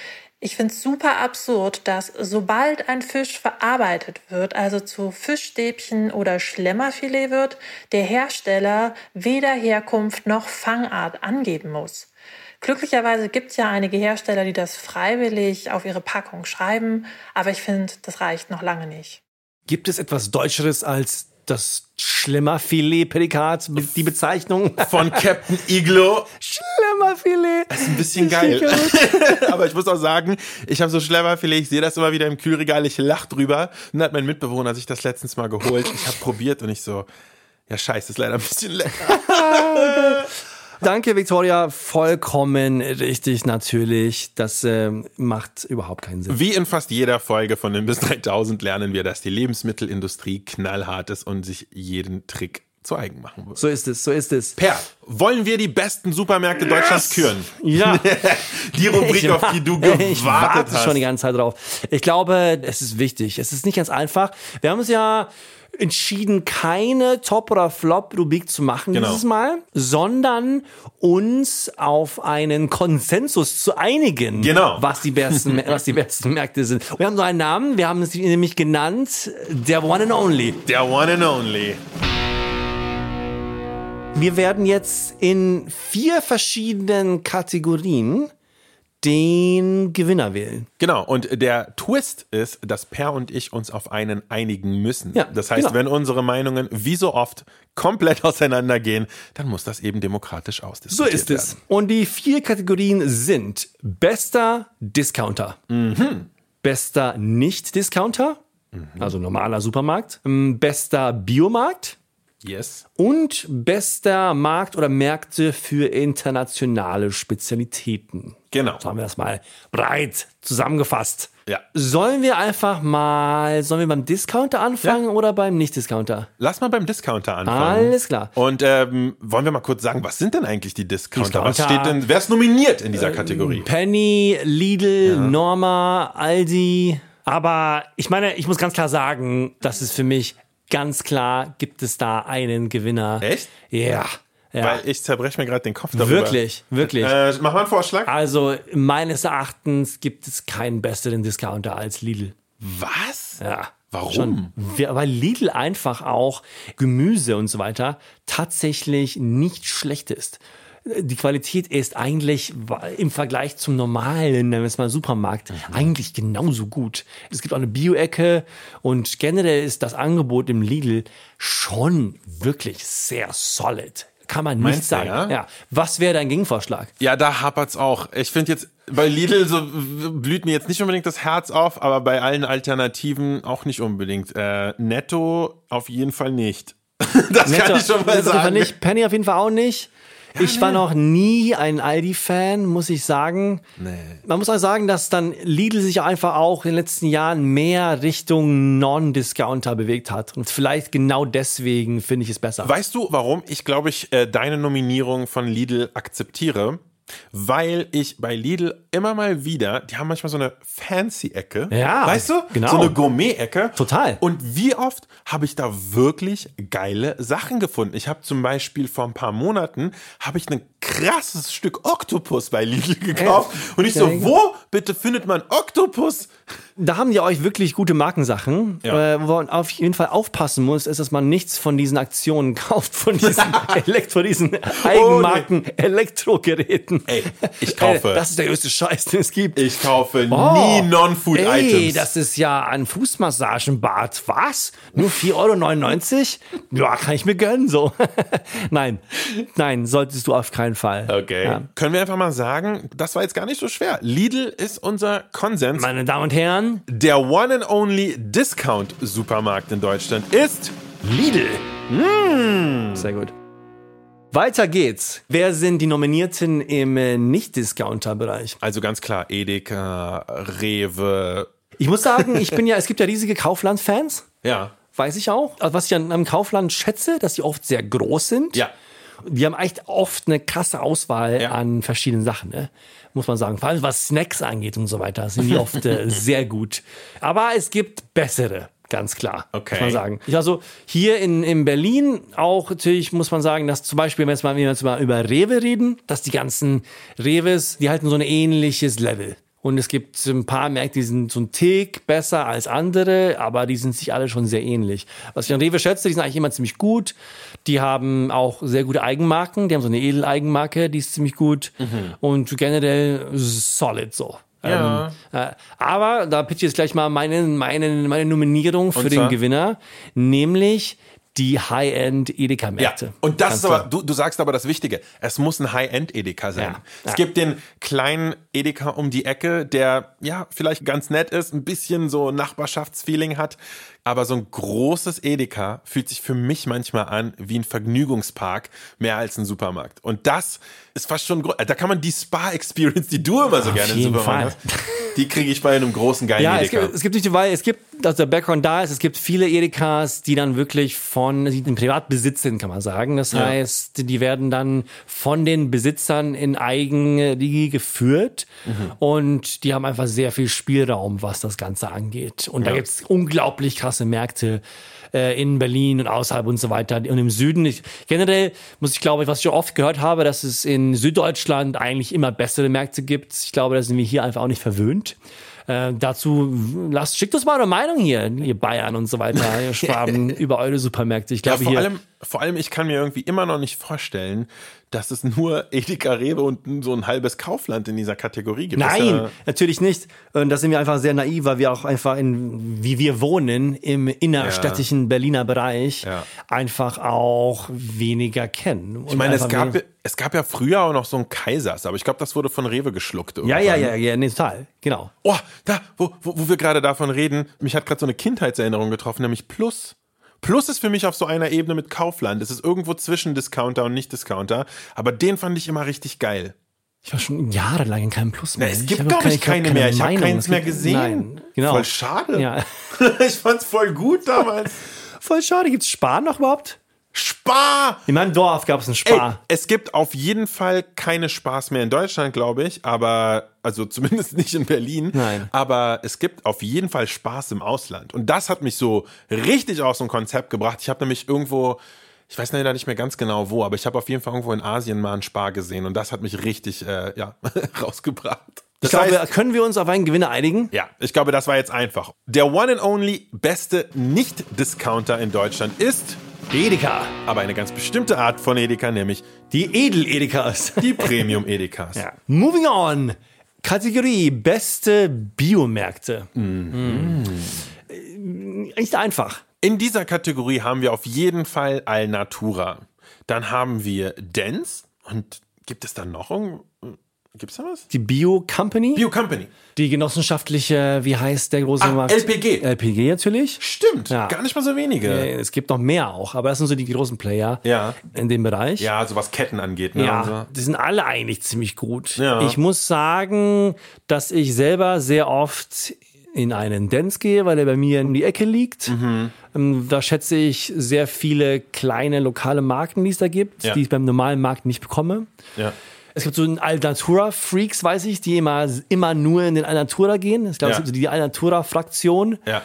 Ich finde es super absurd, dass sobald ein Fisch verarbeitet wird, also zu Fischstäbchen oder Schlemmerfilet wird, der Hersteller weder Herkunft noch Fangart angeben muss. Glücklicherweise gibt es ja einige Hersteller, die das freiwillig auf ihre Packung schreiben, aber ich finde, das reicht noch lange nicht. Gibt es etwas Deutscheres als das Schlemmerfilet-Prädikat, die Bezeichnung? Von Captain Iglo. Schlemmerfilet. Das ist ein bisschen geil. Aber ich muss auch sagen, ich habe so Schlemmerfilet, ich sehe das immer wieder im Kühlregal, ich lach drüber. Und dann hat mein Mitbewohner sich das letztens mal geholt. Ich habe probiert und ich so, ja scheiße, ist leider ein bisschen lecker. Danke, Victoria. Vollkommen richtig, natürlich. Das ähm, macht überhaupt keinen Sinn. Wie in fast jeder Folge von den bis 3000 lernen wir, dass die Lebensmittelindustrie knallhart ist und sich jeden Trick zu eigen machen wird. So ist es, so ist es. Per, wollen wir die besten Supermärkte Deutschlands küren? Ja. Die Rubrik, auf die du gewartet ich warte hast. schon die ganze Zeit drauf. Ich glaube, es ist wichtig. Es ist nicht ganz einfach. Wir haben uns ja entschieden, keine Top- oder Flop-Rubrik zu machen Genau. dieses Mal, sondern uns auf einen Konsensus zu einigen, Genau. was, die besten, was die besten Märkte sind. Wir haben so einen Namen, wir haben es nämlich genannt, der One and Only. Der One and Only. Wir werden jetzt in vier verschiedenen Kategorien den Gewinner wählen. Genau, und der Twist ist, dass Per und ich uns auf einen einigen müssen. Ja, das heißt, genau. wenn unsere Meinungen wie so oft komplett auseinandergehen, dann muss das eben demokratisch So ausdiskutiert ist es. werden. Und die vier Kategorien sind bester Discounter, Mhm. bester Nicht-Discounter, also normaler Supermarkt, ähm, bester Biomarkt Yes. und bester Markt oder Märkte für internationale Spezialitäten. Genau. So haben wir das mal breit zusammengefasst. Ja. Sollen wir einfach mal, sollen wir beim Discounter anfangen oder beim Nicht-Discounter? Lass mal beim Discounter anfangen. Alles klar. Und ähm, wollen wir mal kurz sagen, was sind denn eigentlich die Discounter? Was Discounter. steht denn, wer ist nominiert in dieser Kategorie? Penny, Lidl, Norma, Aldi. Aber ich meine, ich muss ganz klar sagen, das ist für mich ganz klar, gibt es da einen Gewinner. Echt? Ja. ja. Weil ich zerbreche mir gerade den Kopf darüber. Wirklich, wirklich. Äh, mach mal einen Vorschlag. Also meines Erachtens gibt es keinen besseren Discounter als Lidl. Was? Ja. Warum? Schon. Weil Lidl einfach auch Gemüse und so weiter tatsächlich nicht schlecht ist. Die Qualität ist eigentlich im Vergleich zum normalen, nennen wir es mal Supermarkt, Mhm. eigentlich genauso gut. Es gibt auch eine Bio-Ecke und generell ist das Angebot im Lidl schon wirklich sehr solid. Kann man nicht Meinst du, sagen. ja? ja. Was wäre dein Gegenvorschlag? Ja, da hapert's auch. Ich finde jetzt, bei Lidl so blüht mir jetzt nicht unbedingt das Herz auf, aber bei allen Alternativen auch nicht unbedingt. Äh, Netto auf jeden Fall nicht. das kann ich schon mal Fall sagen. nicht. Penny auf jeden Fall auch nicht. Ich war noch nie ein Aldi-Fan, muss ich sagen. Man muss auch sagen, dass dann Lidl sich einfach auch in den letzten Jahren mehr Richtung Non-Discounter bewegt hat. Und vielleicht genau deswegen finde ich es besser. Weißt du, warum ich glaube ich äh, deine Nominierung von Lidl akzeptiere? Weil ich bei Lidl immer mal wieder, die haben manchmal so eine Fancy-Ecke. Ja, Weißt du? genau. So eine Gourmet-Ecke. Total. Und wie oft habe ich da wirklich geile Sachen gefunden? Ich habe zum Beispiel vor ein paar Monaten, habe ich ein krasses Stück Oktopus bei Lidl gekauft. Und ich so, wo bitte findet man Oktopus? Da haben die euch wirklich gute Markensachen. Ja. Äh, wo man auf jeden Fall aufpassen muss, ist, dass man nichts von diesen Aktionen kauft, von diesen, Elektro, diesen Eigenmarken Elektrogeräten. Ey, ich kaufe- Äh, das ist der größte Scheiß, den es gibt. Ich kaufe Oh, nie Non-Food-Items. Ey, das ist ja ein Fußmassagenbad. Was? Nur 4,99 Euro? Ja, kann ich mir gönnen, so. nein, nein, solltest du auf keinen Fall. Okay. Ja. Können wir einfach mal sagen, das war jetzt gar nicht so schwer. Lidl ist unser Konsens. Meine Damen und Herren, Der one and only Discount-Supermarkt in Deutschland ist Lidl. Sehr gut. Weiter geht's. Wer sind die Nominierten im äh, Nicht-Discounter-Bereich? also ganz klar Edeka, Rewe. Ich muss sagen, ich bin ja, es gibt ja riesige Kaufland-Fans. Ja. Weiß ich auch. Also Was ich an einem Kaufland schätze, dass die oft sehr groß sind. Ja. Die haben echt oft eine krasse Auswahl Ja. an verschiedenen Sachen, ne? muss man sagen. Vor allem was Snacks angeht und so weiter, sind die oft äh, sehr gut. Aber es gibt bessere, ganz klar, Okay. muss man sagen. Also hier in, in Berlin auch natürlich muss man sagen, dass zum Beispiel, wenn wir jetzt mal, über Rewe reden, dass die ganzen Reves, die halten so ein ähnliches Level. Und es gibt ein paar Märkte, die sind so ein Tick besser als andere, aber die sind sich alle schon sehr ähnlich. Was ich an Rewe schätze, die sind eigentlich immer ziemlich gut. Die haben auch sehr gute Eigenmarken. Die haben so eine Edeleigenmarke, die ist ziemlich gut. Und generell solid so. Ja. Ähm, äh, aber da pitch ich jetzt gleich mal meine, meine, meine Nominierung für den? Gewinner, nämlich die High-End Ja, und das ist aber, du, du sagst aber das Wichtige, es muss ein High-End-Edeka sein. Ja. Es Ja. gibt den kleinen Edeka um die Ecke, der ja vielleicht ganz nett ist, ein bisschen so Nachbarschaftsfeeling hat, aber so ein großes Edeka fühlt sich für mich manchmal an wie ein Vergnügungspark, mehr als ein Supermarkt. Und das ist fast schon, da kann man die Spa-Experience, die du immer so gerne im jeden Supermarkt hast, die kriege ich bei einem großen geilen Ja, es Edeka. gibt, es gibt nicht, weil es gibt, dass der Background da ist, es gibt viele Edekas, die dann wirklich von, die in Privatbesitz sind, kann man sagen. Das Ja. heißt, die werden dann von den Besitzern in Eigenregie geführt Mhm. und die haben einfach sehr viel Spielraum, was das Ganze angeht. Und da Ja. gibt's unglaublich krasse Märkte äh, in Berlin und außerhalb und so weiter. Und im Süden, ich, generell muss ich glaube, was ich schon oft gehört habe, dass es in Süddeutschland eigentlich immer bessere Märkte gibt. Ich glaube, da sind wir hier einfach auch nicht verwöhnt. Äh, dazu lasst, schickt uns mal eure Meinung hier, ihr Bayern und so weiter, ihr Schwaben, über eure Supermärkte. Ich Ja, glaube vor hier. allem, Vor allem, ich kann mir irgendwie immer noch nicht vorstellen, dass es nur Edeka Rewe und so ein halbes Kaufland in dieser Kategorie gibt. Das Nein, ja- natürlich nicht. Und da sind wir einfach sehr naiv, weil wir auch einfach in, wie wir wohnen, im innerstädtischen Berliner Bereich Ja. einfach auch weniger kennen. Ich meine, es gab, es gab ja früher auch noch so ein Kaisers, aber ich glaube, das wurde von Rewe geschluckt. Ja, ja, irgendwann. ja, ja, nee, total. Genau. Oh, da, wo, wo, wo wir gerade davon reden, mich hat gerade so eine Kindheitserinnerung getroffen, nämlich Plus. Plus ist für mich auf so einer Ebene mit Kaufland. Es ist irgendwo zwischen Discounter und Nicht-Discounter, aber den fand ich immer richtig geil. Ich war schon jahrelang in keinem Plus mehr. Na, es gibt, glaube keine- ich, keine hab mehr. Ich habe keins mehr gesehen. Nein, genau. Voll schade. Ja. Ich fand's voll gut damals. Voll schade. Gibt's Spar noch überhaupt? Spar! In meinem Dorf gab es einen Ey, Spar. es gibt auf jeden Fall keine Spaß mehr in Deutschland, glaube ich, aber also zumindest nicht in Berlin. Nein. Aber es gibt auf jeden Fall Spaß im Ausland und das hat mich so richtig aus dem Konzept gebracht. Ich habe nämlich irgendwo ich weiß leider nicht mehr ganz genau wo, aber ich habe auf jeden Fall irgendwo in Asien mal einen Spar gesehen und das hat mich richtig äh, ja, rausgebracht. Ich Das glaube, heißt, können wir uns auf einen Gewinner einigen? ja, ich glaube, das war jetzt einfach. Der one and only beste Nicht-Discounter in Deutschland ist Edeka. aber eine ganz bestimmte Art von Edeka, nämlich Die Edel-Edekas. die Premium Edekas. Ja. Moving on. Kategorie beste Biomärkte. Mhm. Mhm. Nicht einfach. In dieser Kategorie haben wir auf jeden Fall Alnatura. Dann haben wir Dance und gibt es da noch irgend- Gibt's da was? Die Bio Company. Bio Company. Die genossenschaftliche, wie heißt der große Ah, Markt? LPG. LPG natürlich. Stimmt, Ja. gar nicht mal so wenige. Es gibt noch mehr auch, aber das sind so die großen Player Ja. in dem Bereich. Ja, so was Ketten angeht. Ne? Ja, so. die sind alle eigentlich ziemlich gut. Ja. Ich muss sagen, dass ich selber sehr oft in einen Dance gehe, weil er bei mir um die Ecke liegt. Mhm. Ähm, Da schätze ich sehr viele kleine lokale Marken, die es da gibt, Ja. die ich beim normalen Markt nicht bekomme. Ja. Es gibt so einen Alnatura-Freaks, weiß ich, die immer, immer nur in den Alnatura gehen. Ich glaube, Ja. es gibt so die Alnatura-Fraktion. Ja.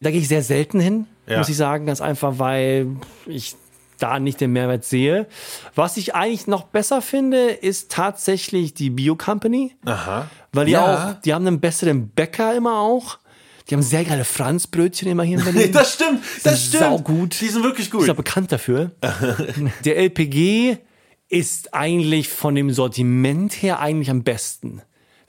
Da gehe ich sehr selten hin, Ja. muss ich sagen, ganz einfach, weil ich da nicht den Mehrwert sehe. Was ich eigentlich noch besser finde, ist tatsächlich die Bio Company, Aha. weil die Ja. auch, die haben einen besseren Bäcker immer auch. Die haben sehr geile Franzbrötchen immer hier in Berlin. Das stimmt, das sind stimmt. saugut. Die sind wirklich ist gut. ja bekannt dafür. Der LPG ist eigentlich von dem Sortiment her eigentlich am besten.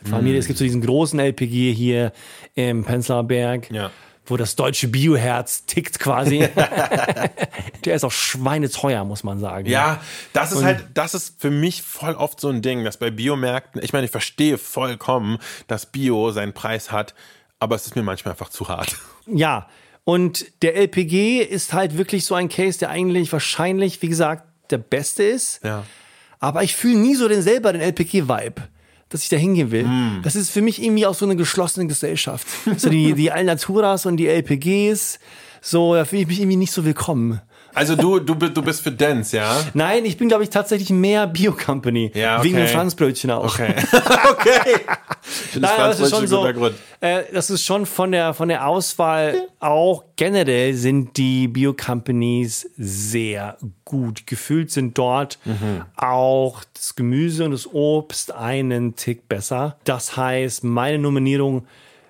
Mm. allem, es gibt so diesen großen LPG hier im Prenzlauer Berg, Ja. wo das deutsche Bioherz tickt quasi. Der ist auch schweineteuer, muss man sagen. Ja, das ist halt, das ist für mich voll oft so ein Ding, dass bei Biomärkten, ich meine, ich verstehe vollkommen, dass Bio seinen Preis hat, aber es ist mir manchmal einfach zu hart. Ja, und der LPG ist halt wirklich so ein Case, der eigentlich wahrscheinlich, wie gesagt, der beste ist. Ja. Aber ich fühle nie so den selber den LPG-Vibe, dass ich da hingehen will. Hm. Das ist für mich irgendwie auch so eine geschlossene Gesellschaft. So die, die Alnaturas und die LPGs, so, da fühle ich mich irgendwie nicht so willkommen. Also du, du, du bist für Dance, ja? Nein, ich bin, glaube ich, tatsächlich mehr Bio-Company. Ja, okay. Wegen den Franzbrötchen auch. Okay. okay. Nein, aber das ist schon so. Äh, das ist schon von der von der Auswahl auch generell sind die Bio Companies sehr gut gefüllt sind dort Mhm. auch das Gemüse und das Obst einen Tick besser. Das heißt, meine Nominierung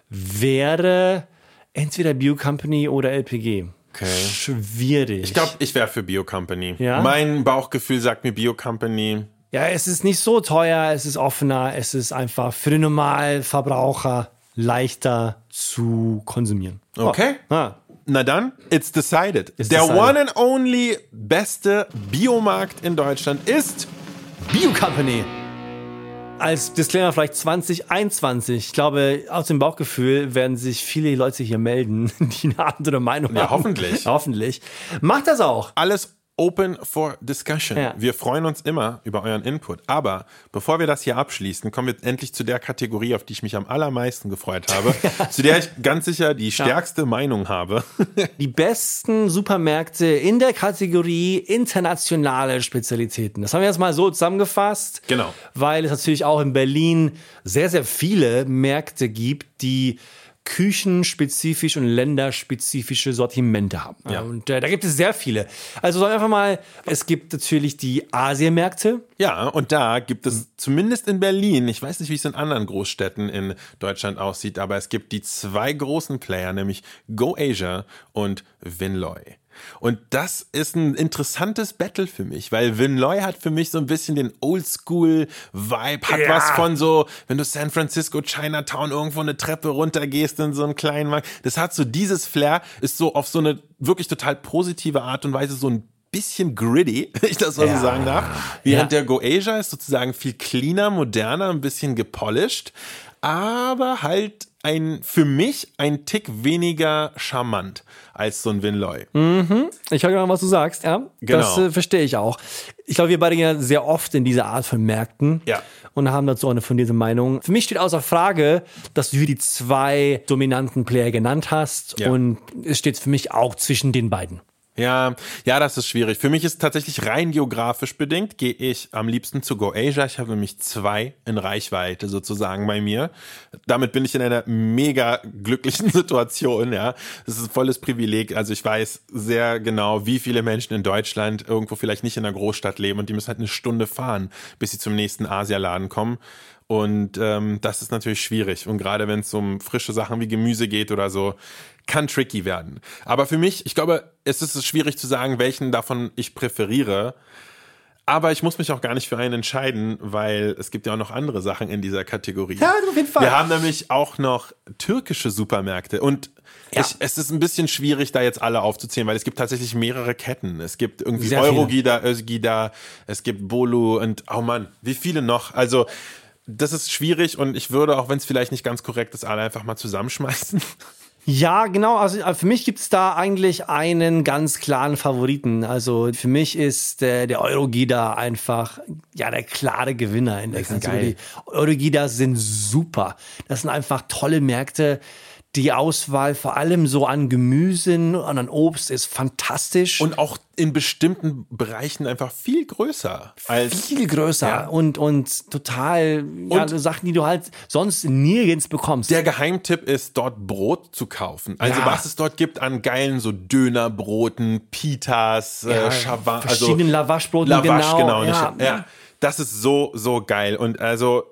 wäre entweder Bio Company oder LPG. Okay. Schwierig. Ich glaube, ich wäre für Bio Company. Ja? Mein Bauchgefühl sagt mir Bio Company. Ja, es ist nicht so teuer, es ist offener, es ist einfach für den Normalverbraucher leichter zu konsumieren. Okay. Ah. Na dann, it's decided. It's Der decided. one and only beste Biomarkt in Deutschland ist Bio Company. Als Disclaimer vielleicht 2021. Ich glaube, aus dem Bauchgefühl werden sich viele Leute hier melden, die eine andere Meinung Ja, haben. hoffentlich. hoffentlich. Macht das auch. alles open for discussion. Ja. Wir freuen uns immer über euren Input. Aber bevor wir das hier abschließen, kommen wir endlich zu der Kategorie, auf die ich mich am allermeisten gefreut habe, zu der ich ganz sicher die stärkste Meinung habe. Die besten Supermärkte in der Kategorie internationale Spezialitäten. Das haben wir jetzt mal so zusammengefasst. Genau. Weil es natürlich auch in Berlin sehr, sehr viele Märkte gibt, die küchenspezifisch und länderspezifische Sortimente haben. Ja. Und äh, da gibt es sehr viele. Also sagen wir einfach mal, es gibt natürlich die Asienmärkte. Ja, und da gibt es zumindest in Berlin, ich weiß nicht, wie es in anderen Großstädten in Deutschland aussieht, aber es gibt die zwei großen Player, nämlich Go Asia und Vinloy. Und das ist ein interessantes Battle für mich, weil Vinloy hat für mich so ein bisschen den Oldschool-Vibe, hat Ja. was von so, wenn du San Francisco, Chinatown irgendwo eine Treppe runtergehst in so einen kleinen Markt. Das hat so dieses Flair, ist so auf so eine wirklich total positive Art und Weise so ein bisschen gritty, wenn ich das mal so sagen darf. Während Ja. der Go Asia ist sozusagen viel cleaner, moderner, ein bisschen gepolished, aber halt ein, für mich ein Tick weniger charmant als so ein Winloy. Ich höre genau, was du sagst. Ja, das Genau. äh, verstehe ich auch. Ich glaube, wir beide gehen ja sehr oft in diese Art von Märkten Ja. und haben dazu eine fundierte Meinung. Für mich steht außer Frage, dass du hier die zwei dominanten Player genannt hast Ja. und es steht für mich auch zwischen den beiden. Ja, ja, das ist schwierig. Für mich ist tatsächlich rein geografisch bedingt, gehe ich am liebsten zu Go Asia. Ich habe nämlich zwei in Reichweite sozusagen bei mir. Damit bin ich in einer mega glücklichen Situation, ja. Das ist ein volles Privileg. Also ich weiß sehr genau, wie viele Menschen in Deutschland irgendwo vielleicht nicht in einer Großstadt leben und die müssen halt eine Stunde fahren, bis sie zum nächsten Asialaden kommen. Und ähm, das ist natürlich schwierig. Und gerade wenn es um frische Sachen wie Gemüse geht oder so, kann tricky werden. Aber für mich, ich glaube, es ist schwierig zu sagen, welchen davon ich präferiere. Aber ich muss mich auch gar nicht für einen entscheiden, weil es gibt ja auch noch andere Sachen in dieser Kategorie. Ja, auf jeden Fall. Wir haben nämlich auch noch türkische Supermärkte und Ja. ich, es ist ein bisschen schwierig, da jetzt alle aufzuzählen, weil es gibt tatsächlich mehrere Ketten. Es gibt irgendwie. Eurogida, Özgida, es gibt Bolu und oh Mann, wie viele noch? Also das ist schwierig und ich würde, auch wenn es vielleicht nicht ganz korrekt ist, alle einfach mal zusammenschmeißen. Ja, genau. Also äh, für mich gibt es da eigentlich einen ganz klaren Favoriten. Also für mich ist äh, der Eurogida einfach ja der klare Gewinner in der Die sind Kategorie. Eurogidas sind super. Das sind einfach tolle Märkte. Die Auswahl vor allem so an Gemüsen und an Obst ist fantastisch. Und auch in bestimmten Bereichen einfach viel größer als viel größer Ja. und, und total ja, Und- Sachen, die du halt sonst nirgends bekommst. Der Geheimtipp ist, dort Brot zu kaufen. Also Ja. was es dort gibt an geilen so Dönerbroten, Pitas, Ja, äh, Shawarma, verschiedenen Lavaschbroten, Lavash, genau, genau. ja. ja. Das ist so, so geil. Und also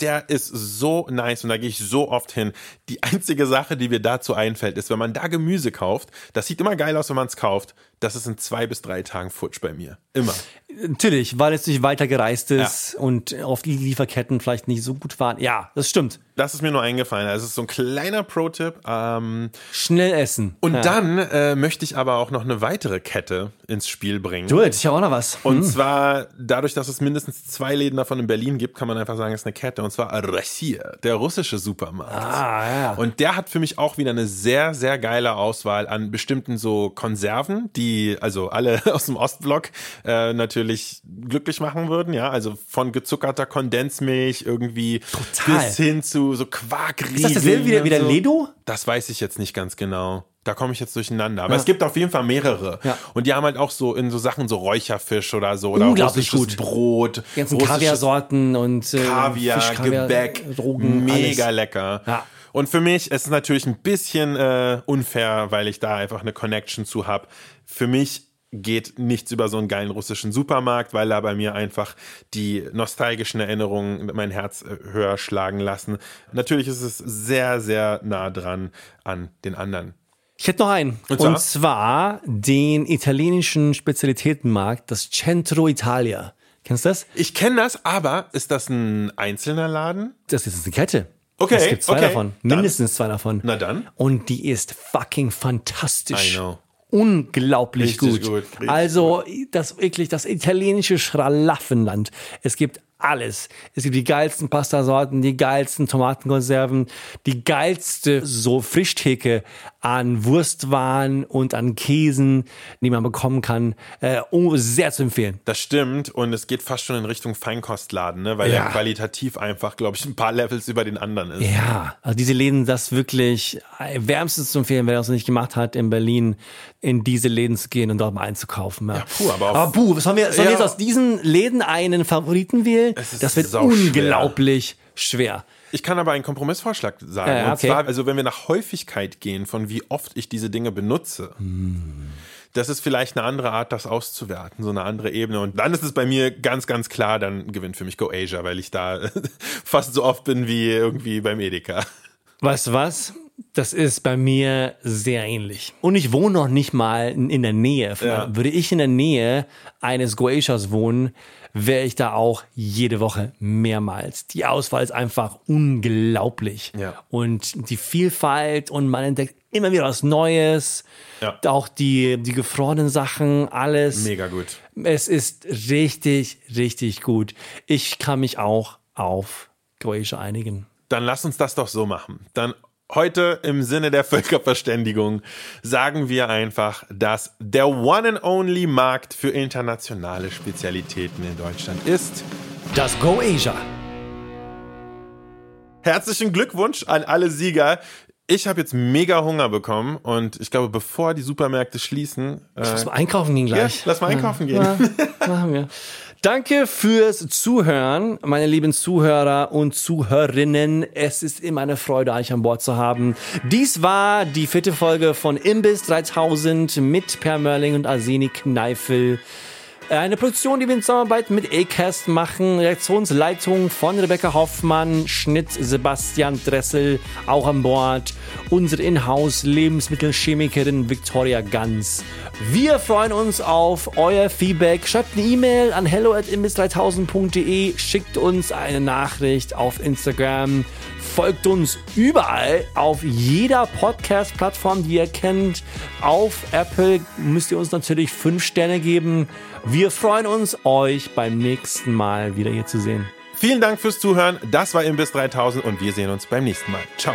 der ist so nice und da gehe ich so oft hin. Die einzige Sache, die mir dazu einfällt, ist, wenn man da Gemüse kauft, das sieht immer geil aus, wenn man es kauft. Das ist in zwei bis drei Tagen futsch bei mir. Immer. Natürlich, weil es nicht weiter gereist ist und auf die Lieferketten vielleicht nicht so gut waren. Ja, das stimmt. Das ist mir nur eingefallen. Also es ist so ein kleiner Pro-Tipp. Ähm, Schnell essen. und ja. dann äh, möchte ich aber auch noch eine weitere Kette ins Spiel bringen. Du, ich habe auch noch was. Und zwar, dadurch, dass es mindestens zwei Läden davon in Berlin gibt, kann man einfach sagen, es ist eine Kette. Und zwar Rossier, der russische Supermarkt. Ah, ja. Und der hat für mich auch wieder eine sehr, sehr geile Auswahl an bestimmten so Konserven, die also alle aus dem Ostblock äh, natürlich glücklich machen würden. Ja, also von gezuckerter Kondensmilch irgendwie Total. bis hin zu so Quarkriegeln. Ist das dasselbe wie der- wie der so. Ledo? Das weiß ich jetzt nicht ganz genau. Da komme ich jetzt durcheinander. Aber es gibt auf jeden Fall mehrere. Ja. Und die haben halt auch so in so Sachen so Räucherfisch oder so oder Unglaublich gut. Brot. Die ganzen Kaviarsorten und äh, Kaviar, Fisch, Kaviar, Gebäck, Drogen, mega alles. lecker. Ja. Und für mich ist es natürlich ein bisschen äh, unfair, weil ich da einfach eine Connection zu habe. Für mich geht nichts über so einen geilen russischen Supermarkt, weil da bei mir einfach die nostalgischen Erinnerungen mein Herz äh, höher schlagen lassen. Natürlich ist es sehr, sehr nah dran an den anderen. Ich hätte noch einen. Und Und zwar? zwar, den italienischen Spezialitätenmarkt, das Centro Italia. Kennst du das? Ich kenne das, aber ist das ein einzelner Laden? Das ist eine Kette. Okay, Es gibt zwei okay. davon. Dann- Mindestens zwei davon. Na dann. Und die ist fucking fantastisch. I know. Unglaublich Richtig gut. gut, also, das wirklich, das italienische Schralaffenland. Es gibt alles. Es gibt die geilsten Pastasorten, die geilsten Tomatenkonserven, die geilste so Frischtheke an Wurstwaren und an Käsen, die man bekommen kann. Äh, oh, sehr zu empfehlen. Das stimmt und es geht fast schon in Richtung Feinkostladen, ne? weil Ja. er qualitativ einfach, glaube ich, ein paar Levels über den anderen ist. Ja, also diese Läden, das wirklich äh, wärmstens zu empfehlen, wer das noch nicht gemacht hat, in Berlin in diese Läden zu gehen und dort mal einzukaufen. Ja, puh, aber aber puh, sollen wir, sollen wir Ja. jetzt aus diesen Läden einen Favoriten wählen? Das wird unglaublich schwer. Ich kann aber einen Kompromissvorschlag sagen. Ja, ja, und okay. zwar, also wenn wir nach Häufigkeit gehen, von wie oft ich diese Dinge benutze, das ist vielleicht eine andere Art, das auszuwerten, so eine andere Ebene. Und dann ist es bei mir ganz, ganz klar, dann gewinnt für mich Go Asia, weil ich da fast so oft bin wie irgendwie beim Edeka. Weißt du was? Das ist bei mir sehr ähnlich. Und ich wohne noch nicht mal in der Nähe. Ja. Würde ich in der Nähe eines Goetias wohnen, wäre ich da auch jede Woche mehrmals. Die Auswahl ist einfach unglaublich. Ja. Und die Vielfalt und man entdeckt immer wieder was Neues. Ja. Auch die, die gefrorenen Sachen, alles. Mega gut. Es ist richtig, richtig gut. Ich kann mich auch auf Goetia einigen. Dann lass uns das doch so machen. Dann heute im Sinne der Völkerverständigung sagen wir einfach, dass der One and Only Markt für internationale Spezialitäten in Deutschland ist. Das Goetia. Herzlichen Glückwunsch an alle Sieger. Ich habe jetzt mega Hunger bekommen und ich glaube, bevor die Supermärkte schließen, äh, Lass mal einkaufen gehen ja, gleich. lass mal einkaufen gehen. Ja, machen wir. Danke fürs Zuhören, meine lieben Zuhörer und Zuhörerinnen. Es ist immer eine Freude, euch an Bord zu haben. Dies war die vierte Folge von Imbiss 3000 mit Per Mörling und Arseni Kneifel. Eine Produktion, die wir in Zusammenarbeit mit Acast machen. Reaktionsleitung von Rebecca Hoffmann, Schnitt Sebastian Dressel, auch an Bord. Unsere Inhouse-Lebensmittelchemikerin Victoria Ganz. Wir freuen uns auf euer Feedback. Schreibt eine E-Mail an hello at 3000de schickt uns eine Nachricht auf Instagram. Folgt uns überall auf jeder Podcast-Plattform, die ihr kennt. Auf Apple müsst ihr uns natürlich fünf Sterne geben. Wir freuen uns, euch beim nächsten Mal wieder hier zu sehen. Vielen Dank fürs Zuhören. Das war Imbiss 3000 und wir sehen uns beim nächsten Mal. Ciao.